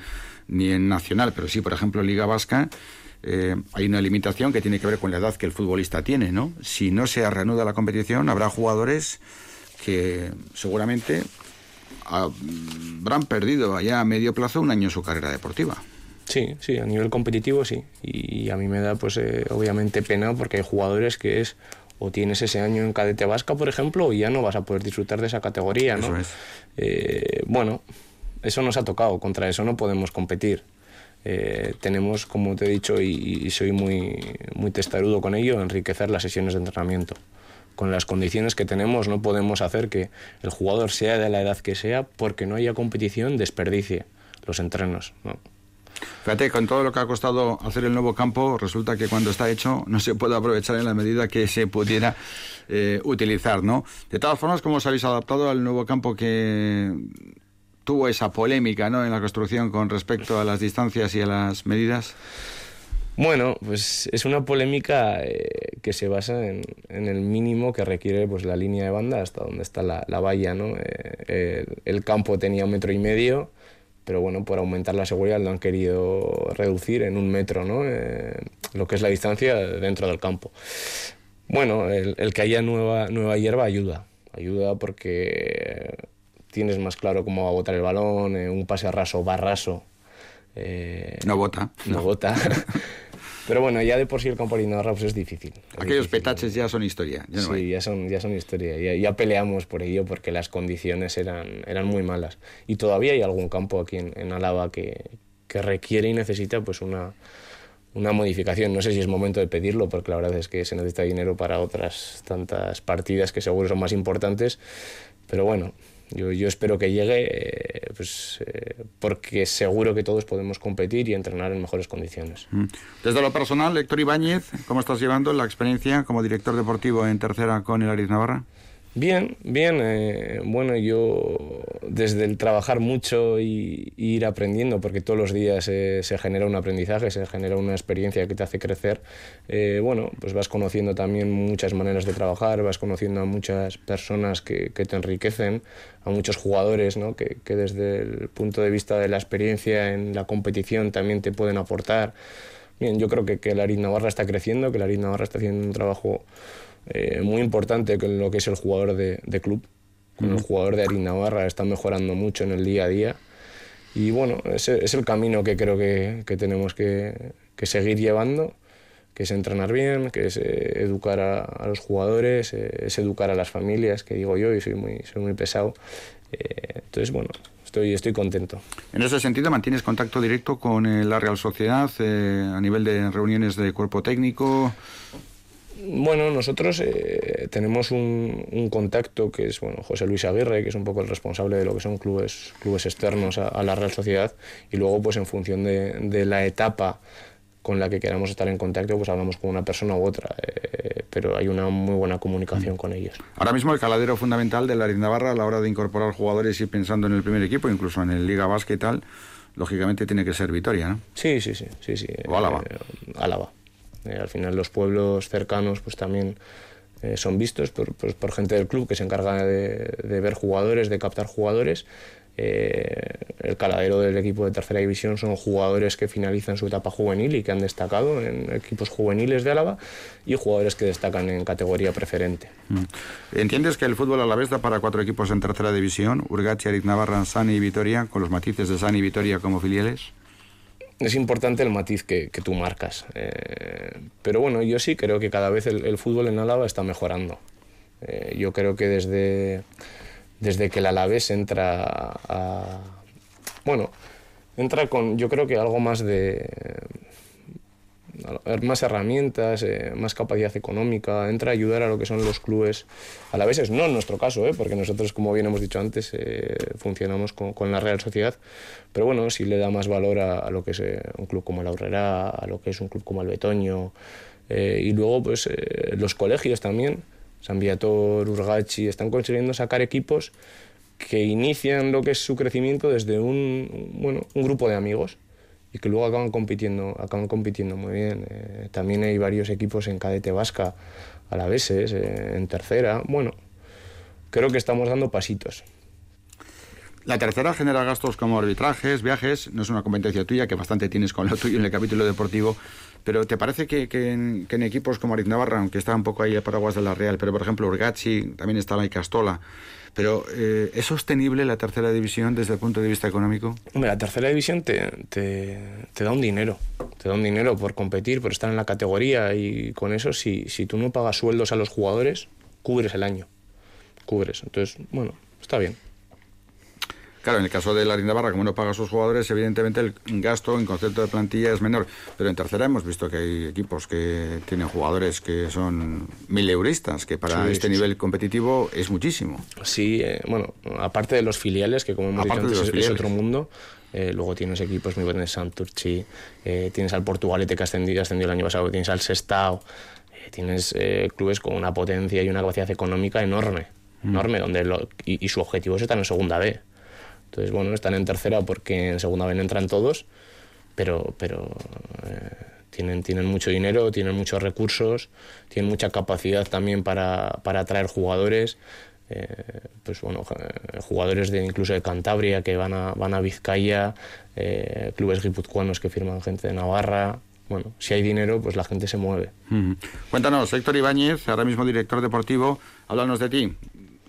ni en Nacional, pero sí, por ejemplo, en Liga Vasca, eh, hay una limitación que tiene que ver con la edad que el futbolista tiene, ¿no? Si no se reanuda la competición, habrá jugadores que seguramente habrán perdido ya a medio plazo un año su carrera deportiva. Sí, sí, a nivel competitivo sí. Y a mí me da, pues, eh, obviamente pena porque hay jugadores que es o tienes ese año en cadete vasca, por ejemplo, y ya no vas a poder disfrutar de esa categoría, ¿no? Eso es. Eh, bueno, eso nos ha tocado, contra eso no podemos competir. Eh, tenemos, como te he dicho, y, y soy muy, muy testarudo con ello, enriquecer las sesiones de entrenamiento. Con las condiciones que tenemos no podemos hacer que el jugador sea de la edad que sea porque no haya competición desperdicie los entrenos. ¿no? Fíjate, con todo lo que ha costado hacer el nuevo campo, resulta que cuando está hecho no se puede aprovechar en la medida que se pudiera eh, utilizar, ¿no? De todas formas, ¿cómo os habéis adaptado al nuevo campo que tuvo esa polémica, ¿no? En la construcción con respecto a las distancias y a las medidas. Bueno, pues es una polémica eh, que se basa en, en, el mínimo que requiere pues, la línea de banda hasta donde está la, la valla. ¿no? Eh, el, el, campo tenía un metro y medio, pero bueno, por aumentar la seguridad lo han querido reducir en un metro, ¿no? Eh, lo que es la distancia dentro del campo. Bueno, el, el que haya nueva, nueva hierba ayuda, ayuda porque tienes más claro cómo va a botar el balón, un pase a raso va raso. Eh, no vota. No, no. vota. Pero bueno, ya de por sí el campo de pues es difícil. Aquellos petaches ya son historia. sí, ya son, ya son historia. Ya, ya, peleamos por ello porque las condiciones eran, eran muy malas. Y todavía hay algún campo aquí en, en Álava que, que requiere y necesita pues una, una modificación. No sé si es momento de pedirlo, porque la verdad es que se necesita dinero para otras tantas partidas que seguro son más importantes. Pero bueno, yo, yo espero que llegue, eh, pues, eh, porque seguro que todos podemos competir y entrenar en mejores condiciones. Mm. Desde lo personal, Héctor Ibáñez, ¿cómo estás llevando la experiencia como director deportivo en tercera con el Ariz Navarra? Bien, bien. Eh, bueno, yo desde el trabajar mucho y, ir aprendiendo, porque todos los días se genera un aprendizaje, se genera una experiencia que te hace crecer, eh, bueno, pues vas conociendo también muchas maneras de trabajar, vas conociendo a muchas personas que, te enriquecen, a muchos jugadores ¿no? que, que desde el punto de vista de la experiencia en la competición también te pueden aportar. Bien, yo creo que, que la Navarra está creciendo, que la Navarra está haciendo un trabajo eh, muy importante con lo que es el jugador de, club. Con el jugador de Arin Navarra está mejorando mucho en el día a día. Y bueno, ese es el camino que creo que, que tenemos que, que, seguir llevando, que es entrenar bien, que es eh, educar a, a, los jugadores, eh, es educar a las familias, que digo yo, y soy muy, soy muy pesado. entonces, bueno, estoy, estoy contento. En ese sentido, ¿mantienes contacto directo con la Real Sociedad a nivel de reuniones de cuerpo técnico? Bueno, nosotros eh, tenemos un, contacto que es bueno, José Luis Aguirre, que es un poco el responsable de lo que son clubes, clubes externos a, la Real Sociedad, y luego pues en función de, la etapa con la que queramos estar en contacto, pues hablamos con una persona u otra, eh, pero hay una muy buena comunicación con ellos. Ahora mismo el caladero fundamental de la Navarra a la hora de incorporar jugadores y pensando en el primer equipo, incluso en el Liga Vasca y tal, lógicamente tiene que ser Vitoria, ¿no? Sí, sí, sí, sí, sí. O Álava. Eh, Álava. Eh, al final los pueblos cercanos pues también eh, son vistos por, por, gente del club que se encarga de, de ver jugadores, de captar jugadores. Eh, el caladero del equipo de tercera división son jugadores que finalizan su etapa juvenil y que han destacado en equipos juveniles de Álava y jugadores que destacan en categoría preferente. Mm. ¿Entiendes que el fútbol a la vez da para cuatro equipos en tercera división? Urgachi, Ariz Navarra, Sani y Vitoria, con los matices de Sani y Vitoria como filiales es importante el matiz que, que tú marcas. Eh, pero bueno, yo sí creo que cada vez el, fútbol en Álava está mejorando. Eh, yo creo que desde, desde que el Alavés entra a... Bueno, entra con yo creo que algo más de más herramientas, eh, más capacidad económica, entra a ayudar a lo que son los clubes a la vez, no en nuestro caso, ¿eh? porque nosotros, como bien hemos dicho antes, eh, funcionamos con, con, la Real Sociedad, pero bueno, sí le da más valor a, lo que es un club como el Aurrera, a lo que es un club como el Betoño, y luego pues los colegios también, San Viator, Urgachi, están consiguiendo sacar equipos que inician lo que es su crecimiento desde un, bueno, un grupo de amigos y que luego acaban compitiendo, acaban compitiendo muy bien. Eh, también hay varios equipos en cadete vasca a la vez, eh, en tercera. Bueno, creo que estamos dando pasitos. La tercera genera gastos como arbitrajes, viajes, no es una competencia tuya, que bastante tienes con lo tuyo en el capítulo deportivo, pero ¿te parece que, en, equipos como Ariz Navarra, aunque está un poco ahí a paraguas de la Real, pero por ejemplo Urgachi, también está la Castola, pero, eh, ¿es sostenible la tercera división desde el punto de vista económico? Hombre, la tercera división te, te, te, da un dinero. Te da un dinero por competir, por estar en la categoría y con eso, si, si tú no pagas sueldos a los jugadores, cubres el año. Cubres. Entonces, bueno, está bien. Claro, en el caso de la Linda Barra, como no paga a sus jugadores, evidentemente el gasto en concepto de plantilla es menor. Pero en tercera hemos visto que hay equipos que tienen jugadores que son mil euristas, que para este nivel competitivo es muchísimo. Sí, eh, bueno, aparte de los filiales, que como hemos dicho antes es, otro mundo, eh, luego tienes equipos muy buenos, Santurchi, eh, tienes al Portugalete que ha ascendido, ascendido el año pasado, tienes al Sestao, tienes clubes con una potencia y una capacidad económica enorme, mm. enorme, donde y, y, su objetivo es estar en segunda B. Entonces, bueno, están en tercera porque en segunda vez entran todos, pero, pero eh, tienen, tienen mucho dinero, tienen muchos recursos, tienen mucha capacidad también para, para atraer jugadores. Eh, pues bueno, eh, jugadores de incluso de Cantabria que van a, van a Vizcaya, clubes guipuzcoanos que firman gente de Navarra. Bueno, si hay dinero, pues la gente se mueve. Cuéntanos, Héctor Ibáñez, ahora mismo director deportivo, háblanos de ti.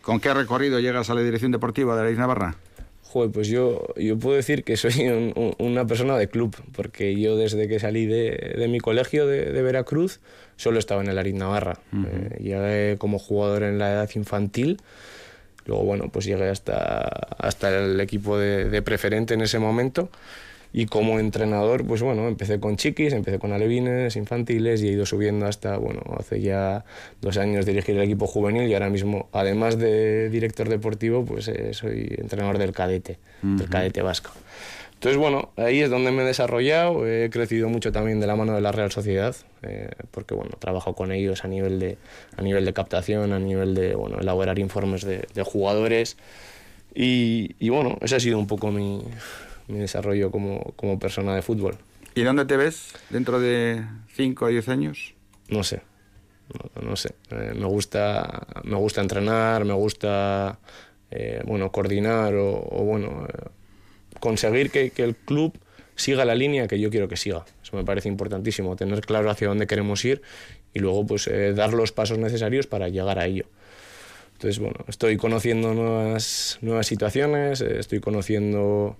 ¿Con qué recorrido llegas a la dirección deportiva de la Isla Navarra? Joder, pues yo, yo puedo decir que soy una persona de club, porque yo desde que salí de, mi colegio de, Veracruz solo estaba en el Arid Navarra. Eh, llegué como jugador en la edad infantil, luego bueno, pues llegué hasta, hasta el equipo de preferente en ese momento y como entrenador, pues bueno, empecé con chiquis, empecé con alevines, infantiles y he ido subiendo hasta, bueno, hace ya dos años dirigir el equipo juvenil y ahora mismo, además de director deportivo, pues eh, soy entrenador del cadete, del cadete vasco. Entonces, bueno, ahí es donde me he desarrollado, he crecido mucho también de la mano de la Real Sociedad, eh, porque, bueno, trabajo con ellos a nivel de, a nivel de captación, a nivel de, bueno, elaborar informes de, jugadores. Y, y, bueno, ese ha sido un poco mi, mi desarrollo como, como persona de fútbol. ¿Y dónde te ves dentro de 5 o 10 años? No sé, no, sé. Eh, me, gusta, me gusta entrenar, me gusta eh, bueno, coordinar o, bueno, eh, conseguir que, que, el club siga la línea que yo quiero que siga. Eso me parece importantísimo, tener claro hacia dónde queremos ir y luego pues dar los pasos necesarios para llegar a ello. Entonces, bueno, estoy conociendo nuevas, nuevas situaciones, estoy conociendo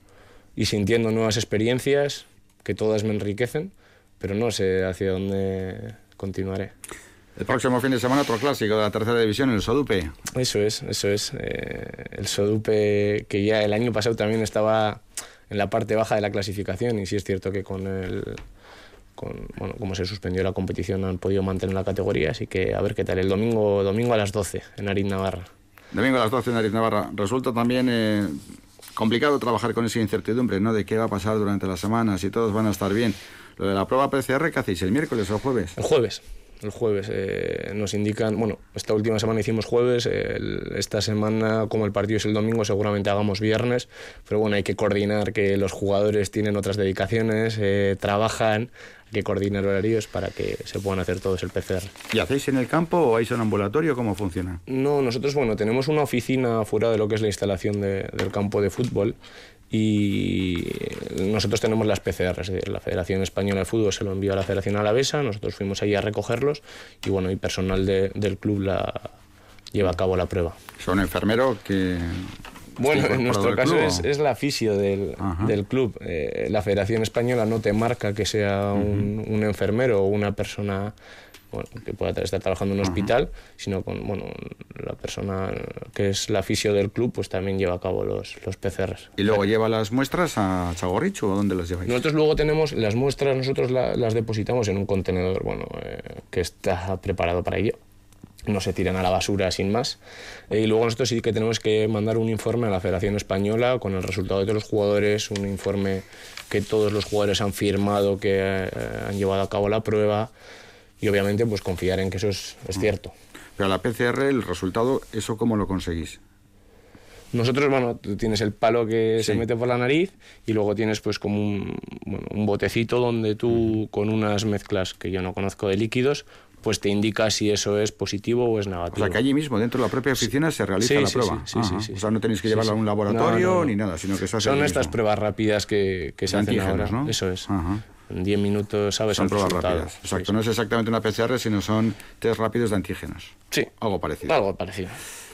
y sintiendo nuevas experiencias que todas me enriquecen, pero no sé hacia dónde continuaré. El próximo fin de semana otro clásico de la tercera división, el Sodupe. Eso es, eso es. Eh, el Sodupe que ya el año pasado también estaba en la parte baja de la clasificación y sí es cierto que con el... Con, bueno, como se suspendió la competición han podido mantener la categoría, así que a ver qué tal. El domingo, domingo a las 12 en Arid Navarra. Domingo a las 12 en Arid Navarra. Resulta también eh, complicado trabajar con esa incertidumbre, ¿no? De qué va a pasar durante la semana, si todos van a estar bien. Lo de la prueba PCR, ¿qué hacéis? ¿El miércoles o el jueves? El jueves. El jueves eh, nos indican, bueno, esta última semana hicimos jueves, esta semana como el partido es el domingo seguramente hagamos viernes, pero bueno, hay que coordinar que los jugadores tienen otras dedicaciones, eh, trabajan, hay que coordinar horarios para que se puedan hacer todos el PCR. ¿Y hacéis en el campo o vais a un ambulatorio? ¿Cómo funciona? No, nosotros, bueno, tenemos una oficina fuera de lo que es la instalación del campo de fútbol y nosotros tenemos las PCR, es decir, la Federación Española de Fútbol se lo envió a la Federación Alavesa, nosotros fuimos allí a recogerlos y bueno, y personal del club la lleva a cabo la prueba. ¿Son enfermeros que bueno, en nuestro caso es, es, la fisio del, del club. Eh, la Federación Española no te marca que sea un, un enfermero o una persona bueno, que pueda estar trabajando en un hospital, sino con bueno, la persona que es la fisio del club, pues también lleva a cabo los, los PCRs. ¿Y luego lleva las muestras a Chagorricho o dónde las lleváis? Nosotros luego tenemos las muestras, nosotros las depositamos en un contenedor bueno, eh, que está preparado para ello no se tiran a la basura sin más. Eh, y luego nosotros sí que tenemos que mandar un informe a la Federación Española con el resultado de todos los jugadores, un informe que todos los jugadores han firmado que eh, han llevado a cabo la prueba y obviamente pues confiar en que eso es, es cierto. Pero la PCR, el resultado, ¿eso cómo lo conseguís? Nosotros, bueno, tú tienes el palo que se mete por la nariz y luego tienes pues como un, bueno, un botecito donde tú con unas mezclas que yo no conozco de líquidos pues te indica si eso es positivo o es negativo. O sea, que allí mismo, dentro de la propia oficina, se realiza la prueba. Sí, sí, sí, O sea, no tenéis que llevarlo a un laboratorio ni nada, sino que se Son estas pruebas rápidas que, que se hacen ahora. ¿no? Eso es. En 10 minutos sabes son el pruebas rápidas. Exacto, no es exactamente una PCR, sino son test rápidos de antígenos. Sí. Algo parecido. Algo parecido.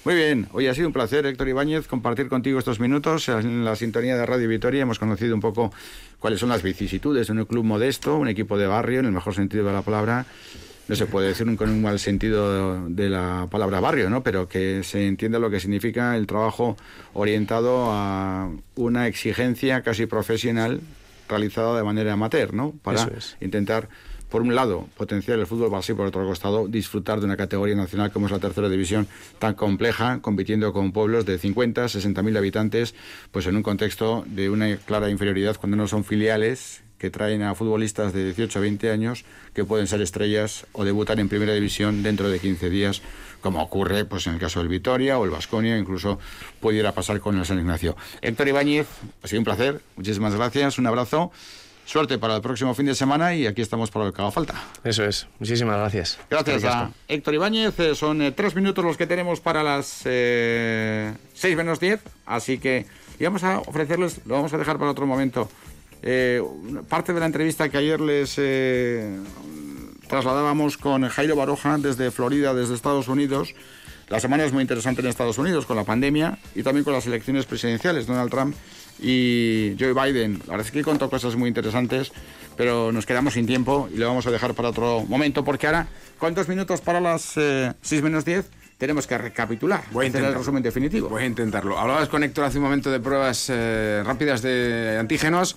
Muy bien, hoy ha sido un placer, Héctor Ibáñez, compartir contigo estos minutos en la sintonía de Radio Vitoria. Hemos conocido un poco cuáles son las vicisitudes de un club modesto, un equipo de barrio, en el mejor sentido de la palabra, no se puede decir con un mal sentido de la palabra barrio, ¿no? pero que se entienda lo que significa el trabajo orientado a una exigencia casi profesional realizada de manera amateur, ¿no? Para intentar, por un lado, potenciar el fútbol base y por otro costado, disfrutar de una categoría nacional como es la tercera división tan compleja, compitiendo con pueblos de 50, 60 mil habitantes, pues en un contexto de una clara inferioridad cuando no son filiales que traen a futbolistas de 18 a 20 años que pueden ser estrellas o debutar en primera división dentro de 15 días, como ocurre pues en el caso del Vitoria o el Vasconia, incluso pudiera pasar con el San Ignacio. Héctor Ibáñez, ha sido un placer, muchísimas gracias, un abrazo. Suerte para el próximo fin de semana y aquí estamos para lo que haga falta. Eso es. Muchísimas gracias. Gracias a Héctor Ibáñez. Eh, son eh, tres minutos los que tenemos para las eh, seis menos diez. Así que vamos a ofrecerles, lo vamos a dejar para otro momento, eh, parte de la entrevista que ayer les eh, trasladábamos con Jairo Baroja desde Florida, desde Estados Unidos, La semana es muy interesante en Estados Unidos con la pandemia y también con las elecciones presidenciales. Donald Trump y Joe Biden. La verdad es que contó cosas muy interesantes, pero nos quedamos sin tiempo y lo vamos a dejar para otro momento porque ahora, ¿cuántos minutos para las 6 eh, menos 10? tenemos que recapitular. Voy a hacer el resumen definitivo. Voy a intentarlo. Hablabas con Héctor hace un momento de pruebas eh, rápidas de antígenos.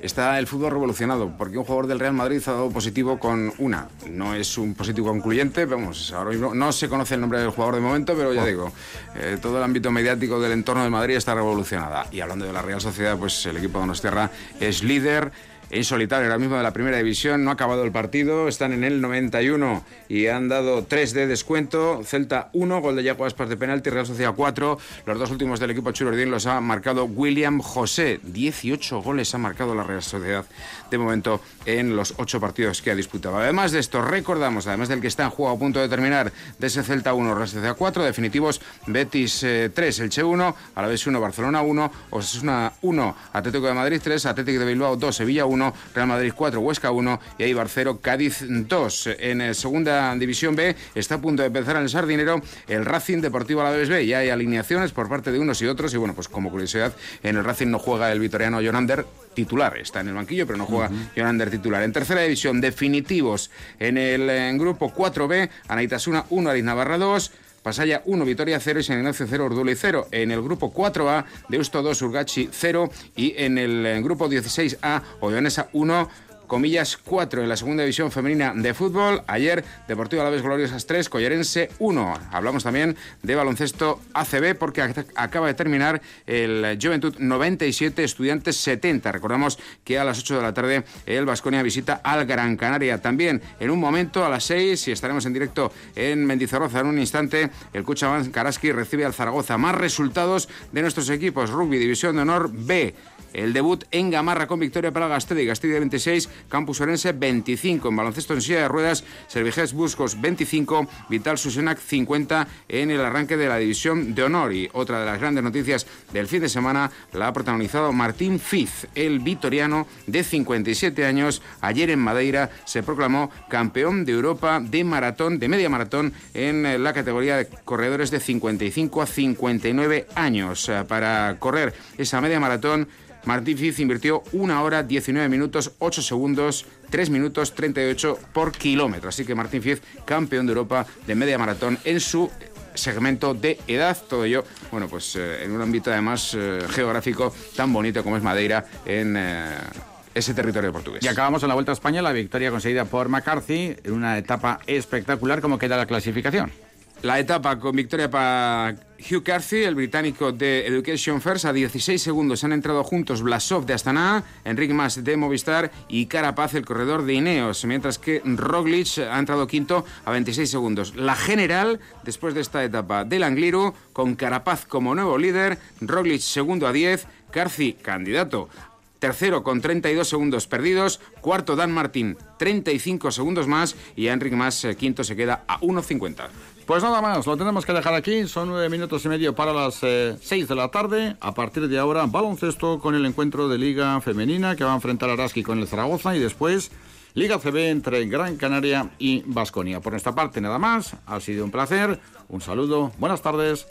Está el fútbol revolucionado porque un jugador del Real Madrid ha dado positivo con una. No es un positivo concluyente, vamos, ahora mismo no se conoce el nombre del jugador de momento, pero ya oh. digo, eh, todo el ámbito mediático del entorno de Madrid está revolucionada. Y hablando de la Real Sociedad, pues el equipo de es líder en solitario ahora mismo de la primera división. No ha acabado el partido, están en el 91 y han dado 3 de descuento. Celta 1, gol de Yago Aspas de penalti, Real Sociedad 4. Los dos últimos del equipo Churordín los ha marcado William José. 18 goles ha marcado la Real Sociedad de momento en los 8 partidos que ha disputado. Además de esto, recordamos, además del que está en juego a punto de terminar, de ese Celta 1, Real Sociedad 4, definitivos Betis 3, eh, Elche 1, Alavés 1, Barcelona 1, Osasuna 1, Atlético de Madrid 3, Atlético de Bilbao 2, Sevilla 1, Real Madrid 4, Huesca 1 y Eibar 0, Cádiz 2. En eh, segunda división B está a punto de empezar en el Sardinero el Racing Deportivo Alavés B. Ya hay alineaciones por parte de unos y otros y bueno, pues como curiosidad, en el Racing no juega el vitoriano Jonander titular. Está en el banquillo, pero no juega Jonander titular. En tercera división, definitivos en el grupo 4B, Anaitasuna 1, Ariz Navarra 2, Pasaya 1, Vitoria 0 y San Ignacio 0, Orduli 0. En el grupo 4A, Deusto 2, Urgachi 0 y en el grupo 16A, Oionesa 1, comillas 4 en la segunda división femenina de fútbol. Ayer, Deportivo Alaves Gloriosas 3, Collarense 1. Hablamos también de baloncesto ACB porque acaba de terminar el Juventud 97, Estudiantes 70. Recordamos que a las 8 de la tarde el Vasconia visita al Gran Canaria. También en un momento, a las 6, y estaremos en directo en Mendizorroza en un instante, el Cuchabán Karaski recibe al Zaragoza. Más resultados de nuestros equipos. Rugby, División de Honor B. El debut en Gamarra con victoria para Gastedi, Gastedi 26, Campus Orense 25. En baloncesto en silla de ruedas, Serviges Buscos 25, Vital Susenac 50 en el arranque de la división de honor. Y otra de las grandes noticias del fin de semana la ha protagonizado Martín Fiz, el vitoriano de 57 años. Ayer en Madeira se proclamó campeón de Europa de maratón, de media maratón, en la categoría de corredores de 55 a 59 años. Para correr esa media maratón, Martín Fiz invirtió una hora 19 minutos 8 segundos 3 minutos 38 por kilómetro. Así que Martín Fiz, campeón de Europa de media maratón en su segmento de edad. Todo ello, bueno, pues eh, en un ámbito además eh, geográfico tan bonito como es Madeira en... Eh, ese territorio portugués. Y acabamos en la Vuelta a España, la victoria conseguida por McCarthy en una etapa espectacular. ¿Cómo queda la clasificación? La etapa con victoria para Hugh Carthy, el británico de Education First, a 16 segundos han entrado juntos Blasov de Astana, Enrique Mas de Movistar y Carapaz, el corredor de Ineos, mientras que Roglic ha entrado quinto a 26 segundos. La general, después de esta etapa del Angliru, con Carapaz como nuevo líder, Roglic segundo a 10, Carthy candidato Tercero con 32 segundos perdidos. Cuarto Dan Martín, 35 segundos más. Y Enrique Mas, eh, quinto, se queda a 1.50. Pues nada más, lo tenemos que dejar aquí. Son nueve minutos y medio para las eh, seis de la tarde. A partir de ahora, baloncesto con el encuentro de Liga Femenina que va a enfrentar a Araski con el Zaragoza y después Liga CB entre Gran Canaria y Vasconia. Por nuestra parte, nada más. Ha sido un placer. Un saludo. Buenas tardes.